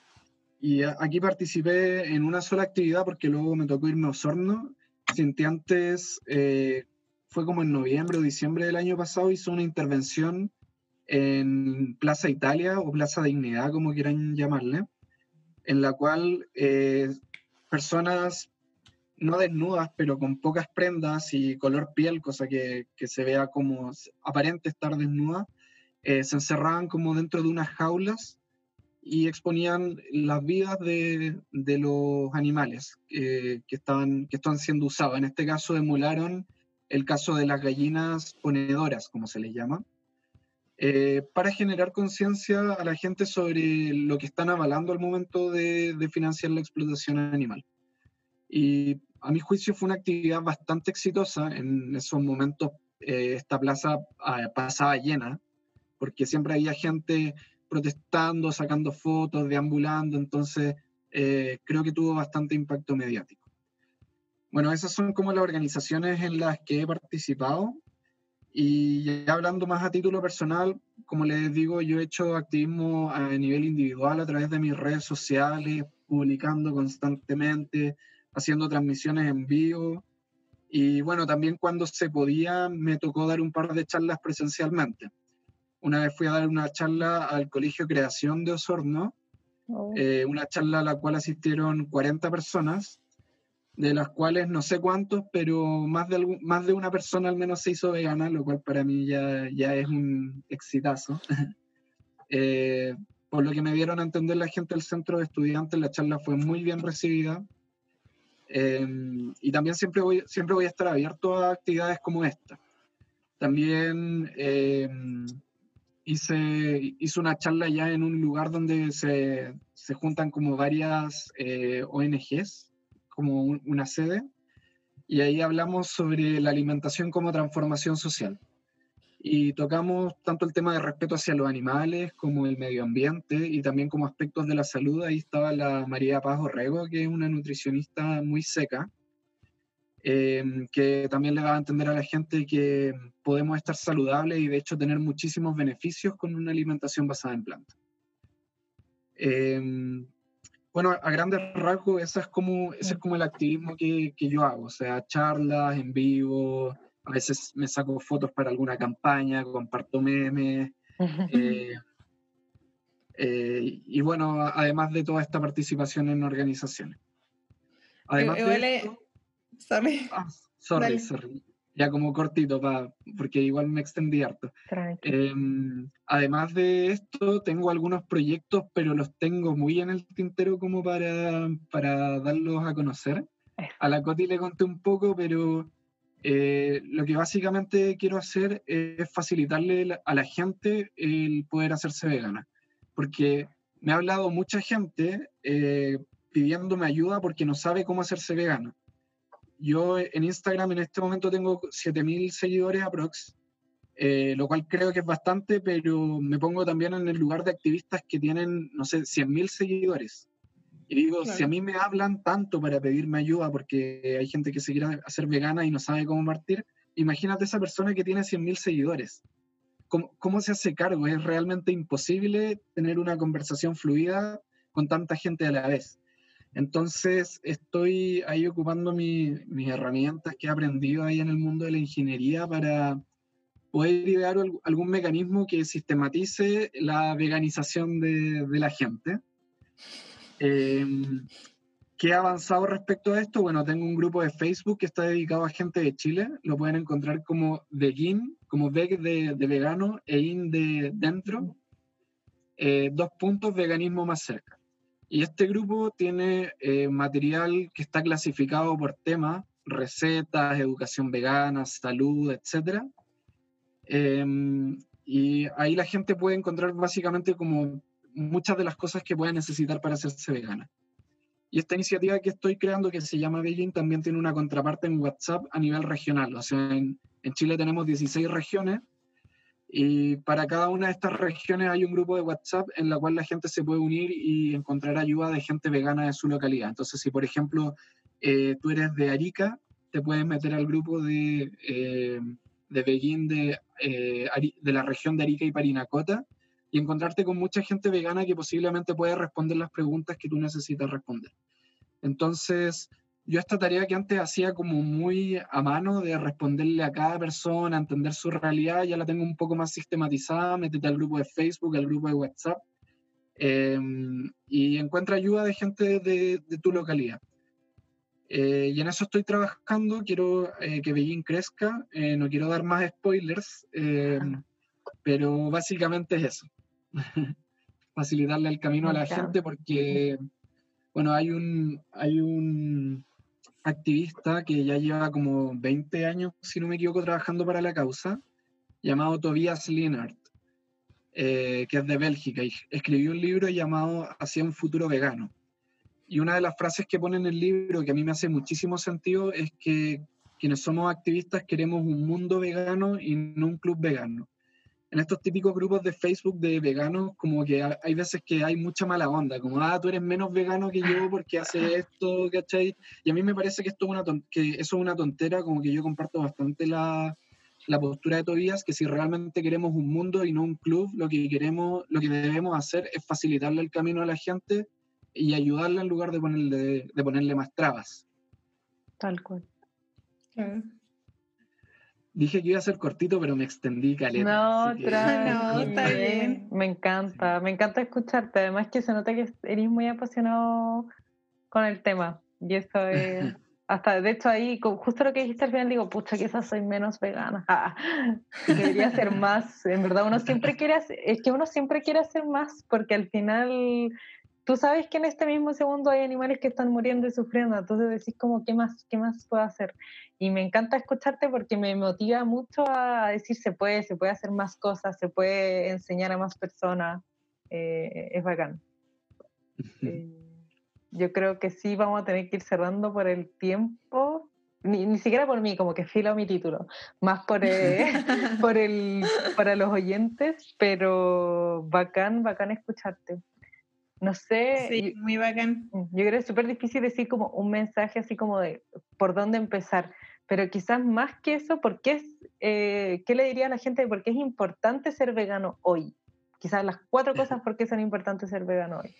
y aquí participé en una sola actividad porque luego me tocó irme a Osorno. Sintientes eh, fue como en noviembre o diciembre del año pasado, hizo una intervención en Plaza Italia o Plaza Dignidad, como quieran llamarle, en la cual eh, personas no desnudas, pero con pocas prendas y color piel, cosa que, que se vea como aparente estar desnuda, eh, se encerraban como dentro de unas jaulas y exponían las vidas de, de los animales que, estaban, que estaban siendo usados. En este caso emularon el caso de las gallinas ponedoras, como se les llama, eh, para generar conciencia a la gente sobre lo que están avalando al momento de, de financiar la explotación animal. Y a mi juicio fue una actividad bastante exitosa. En esos momentos eh, esta plaza ah, pasaba llena, porque siempre había gente protestando, sacando fotos, deambulando, entonces eh, creo que tuvo bastante impacto mediático. Bueno, esas son como las organizaciones en las que he participado. Y hablando más a título personal, como les digo, yo he hecho activismo a nivel individual a través de mis redes sociales, publicando constantemente, haciendo transmisiones en vivo. Y bueno, también cuando se podía me tocó dar un par de charlas presencialmente. Una vez fui a dar una charla al Colegio Creación de Osorno, oh. eh, una charla a la cual asistieron 40 personas, de las cuales no sé cuántos, pero más de, más de una persona al menos se hizo vegana, lo cual para mí ya, ya es un exitazo. <laughs> eh, por lo que me dieron a entender la gente del centro de estudiantes, la charla fue muy bien recibida. Em, y también siempre voy, siempre voy a estar abierto a actividades como esta. También em, hice, hice una charla ya en un lugar donde se, se juntan como varias eh, ONGs, como una sede, y ahí hablamos sobre la alimentación como transformación social y tocamos tanto el tema de respeto hacia los animales como el medio ambiente y también como aspectos de la salud. Ahí estaba la María Paz Orrego, que es una nutricionista muy seca, eh, que también le va a entender a la gente que podemos estar saludables y de hecho tener muchísimos beneficios con una alimentación basada en plantas. Eh, bueno, a grandes rasgos, ese es como, ese es como el activismo que, que yo hago, sea, charlas en vivo, a veces me saco fotos para alguna campaña, comparto memes. <laughs> Eh, Eh, y bueno, además de toda esta participación en organizaciones. Además de Igual es- esto- sorry. ah, sorry, sorry. Ya como cortito, pa- porque igual me extendí harto. Em, además de esto, tengo algunos proyectos, pero los tengo muy en el tintero como para, para darlos a conocer. A la Coti le conté un poco, pero eh, lo que básicamente quiero hacer es facilitarle a la gente el poder hacerse vegana. Porque me ha hablado mucha gente eh, pidiéndome ayuda porque no sabe cómo hacerse vegana. Yo en Instagram en este momento tengo 7000 seguidores aprox, eh, lo cual creo que es bastante, pero me pongo también en el lugar de activistas que tienen, no sé, 100.000 seguidores. Y digo, si Claro. a mí me hablan tanto para pedirme ayuda porque hay gente que se quiere hacer vegana y no sabe cómo partir, imagínate esa persona que tiene 100.000 seguidores. ¿Cómo, ¿Cómo se hace cargo? Es realmente imposible tener una conversación fluida con tanta gente a la vez. Entonces, estoy ahí ocupando mi- mis herramientas que he aprendido ahí en el mundo de la ingeniería para poder idear al- algún mecanismo que sistematice la veganización de, de la gente. Eh, ¿Qué ha avanzado respecto a esto? Bueno, tengo un grupo de Facebook que está dedicado a gente de Chile. Lo pueden encontrar como Vegin, como veg de, de vegano e in de dentro. Eh, dos puntos, veganismo más cerca. Y este grupo tiene eh, material que está clasificado por temas, recetas, educación vegana, salud, etc. y ahí la gente puede encontrar básicamente como muchas de las cosas que puede necesitar para hacerse vegana. Y esta iniciativa que estoy creando, que se llama Beijing, también tiene una contraparte en WhatsApp a nivel regional. O sea, en, en Chile tenemos 16 regiones y para cada una de estas regiones hay un grupo de WhatsApp en la cual la gente se puede unir y encontrar ayuda de gente vegana de su localidad. Entonces, si por ejemplo eh, tú eres de Arica, te puedes meter al grupo de, eh, de Beijing de, eh, de la región de Arica y Parinacota y encontrarte con mucha gente vegana que posiblemente puede responder las preguntas que tú necesitas responder. Entonces, yo esta tarea que antes hacía como muy a mano de responderle a cada persona, entender su realidad, ya la tengo un poco más sistematizada, métete al grupo de Facebook, al grupo de WhatsApp, eh, y encuentra ayuda de gente de, de tu localidad. Eh, y en eso estoy trabajando, quiero eh, que Beijing crezca, eh, no quiero dar más spoilers, eh, pero básicamente es eso. <laughs> Facilitarle el camino a la gente porque, bueno, hay un, hay un activista que ya lleva como 20 años, si no me equivoco, trabajando para la causa, llamado Tobias Lienert, eh, que es de Bélgica, y escribió un libro llamado Hacia un futuro vegano. Y una de las frases que pone en el libro, que a mí me hace muchísimo sentido, es que quienes somos activistas queremos un mundo vegano y no un club vegano. En estos típicos grupos de Facebook de veganos, como que ha- hay veces que hay mucha mala onda, como, ah, tú eres menos vegano que yo porque haces <laughs> esto, ¿cachai? Y a mí me parece que, esto es una ton- que eso es una tontera, como que yo comparto bastante la, la postura de Tobías, que si realmente queremos un mundo y no un club, lo que queremos, lo que debemos hacer es facilitarle el camino a la gente y ayudarla en lugar de ponerle, de ponerle más trabas. Tal cual. Claro. Dije que iba a ser cortito, pero me extendí caleta. No, que-. <laughs> No, está bien. Me encanta, me encanta escucharte. Además que se nota que eres muy apasionado con el tema. Y eso es... <laughs> Hasta, de hecho, ahí, justo lo que dijiste al final, digo, pucha, quizás soy menos vegana. <laughs> Ah, debería ser más. En verdad, uno siempre quiere hacer, es que uno siempre quiere hacer más, porque al final, tú sabes que en este mismo segundo hay animales que están muriendo y sufriendo, entonces decís como, ¿qué más, qué más puedo hacer? Y me encanta escucharte porque me motiva mucho a decir, se puede, se puede hacer más cosas, se puede enseñar a más personas. Eh, es bacán. <laughs> Eh, yo creo que sí vamos a tener que ir cerrando por el tiempo. Ni, ni siquiera por mí, como que filo mi título, más por, eh, <laughs> por el, para los oyentes, pero bacán, bacán escucharte. No sé, Sí, muy bacán. yo creo que es súper difícil decir como un mensaje así como de por dónde empezar, pero quizás más que eso, ¿por qué, es, eh, ¿qué le diría a la gente de por qué es importante ser vegano hoy? Quizás las cuatro cosas <laughs> por qué son importantes ser vegano hoy.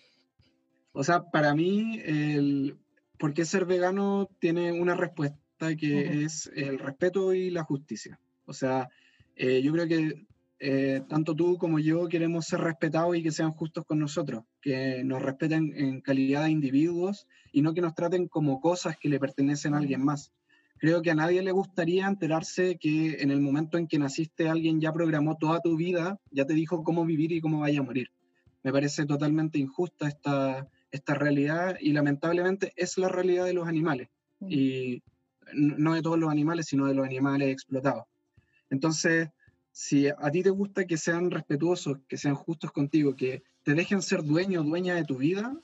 O sea, para mí, el por qué ser vegano tiene una respuesta que es el respeto y la justicia. O sea, eh, yo creo que eh, tanto tú como yo queremos ser respetados y que sean justos con nosotros, que nos respeten en calidad de individuos y no que nos traten como cosas que le pertenecen a alguien más. Creo que a nadie le gustaría enterarse que en el momento en que naciste alguien ya programó toda tu vida, ya te dijo cómo vivir y cómo vaya a morir. Me parece totalmente injusta esta, esta realidad y lamentablemente es la realidad de los animales. Y no de todos los animales, sino de los animales explotados. Entonces, si a ti te gusta que sean respetuosos, que sean justos contigo, que te dejen ser dueño o dueña de tu vida,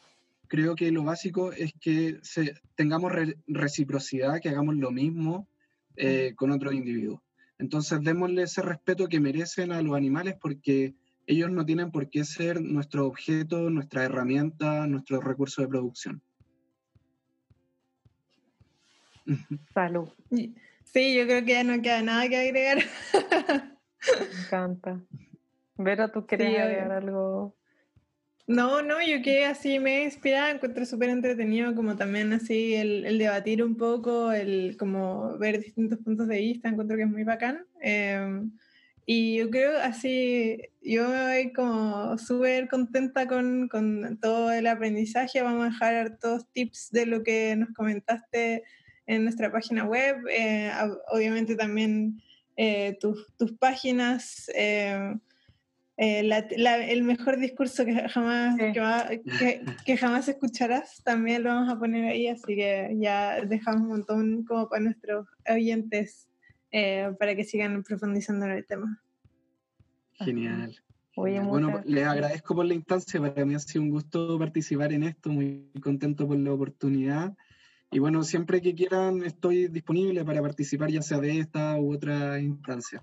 creo que lo básico es que tengamos reciprocidad, que hagamos lo mismo eh, con otros individuos. Entonces, démosle ese respeto que merecen a los animales porque ellos no tienen por qué ser nuestro objeto, nuestra herramienta, nuestro recurso de producción. Salud. Sí, yo creo que ya no queda nada que agregar. Me encanta. Vera, ¿tú querías agregar algo? No, no, yo que así me inspirada, encuentro súper entretenido como también así el, debatir un poco, el como ver distintos puntos de vista, encuentro que es muy bacán. Em, y yo creo así, yo estoy como súper contenta con, con, todo el aprendizaje, vamos a dejar todos tips de lo que nos comentaste en nuestra página web, eh, obviamente también eh, tus, tus, páginas, eh, el mejor discurso que jamás, que, que, jamás escucharás, también lo vamos a poner ahí, así que ya dejamos un montón como para nuestros oyentes para que sigan profundizando en el tema. Genial. bueno, les agradezco por la instancia, para mí ha sido un gusto participar en esto, muy contento por la oportunidad y bueno, siempre que quieran estoy disponible para participar ya sea de esta u otra instancia.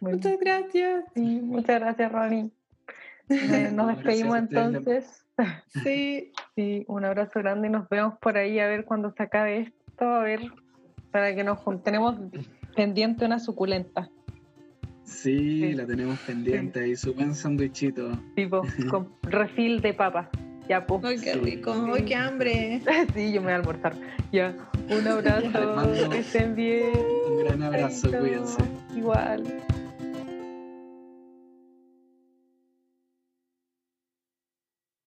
Muchas gracias. muchas gracias, Ronnie. Eh, <laughs> nos despedimos entonces. Sí. <laughs> sí, un abrazo grande y nos vemos por ahí a ver cuando se acabe esto, a ver, para que nos juntemos pendiente una suculenta. Sí, la tenemos pendiente ahí, su buen sandwichito. Tipo, <laughs> con refil de papas. Ya, pues. Ay, qué rico. Ay, qué hambre. sí, yo me voy a almorzar. Ya, un abrazo. que estén bien. Gran abrazo, cuídense. Igual.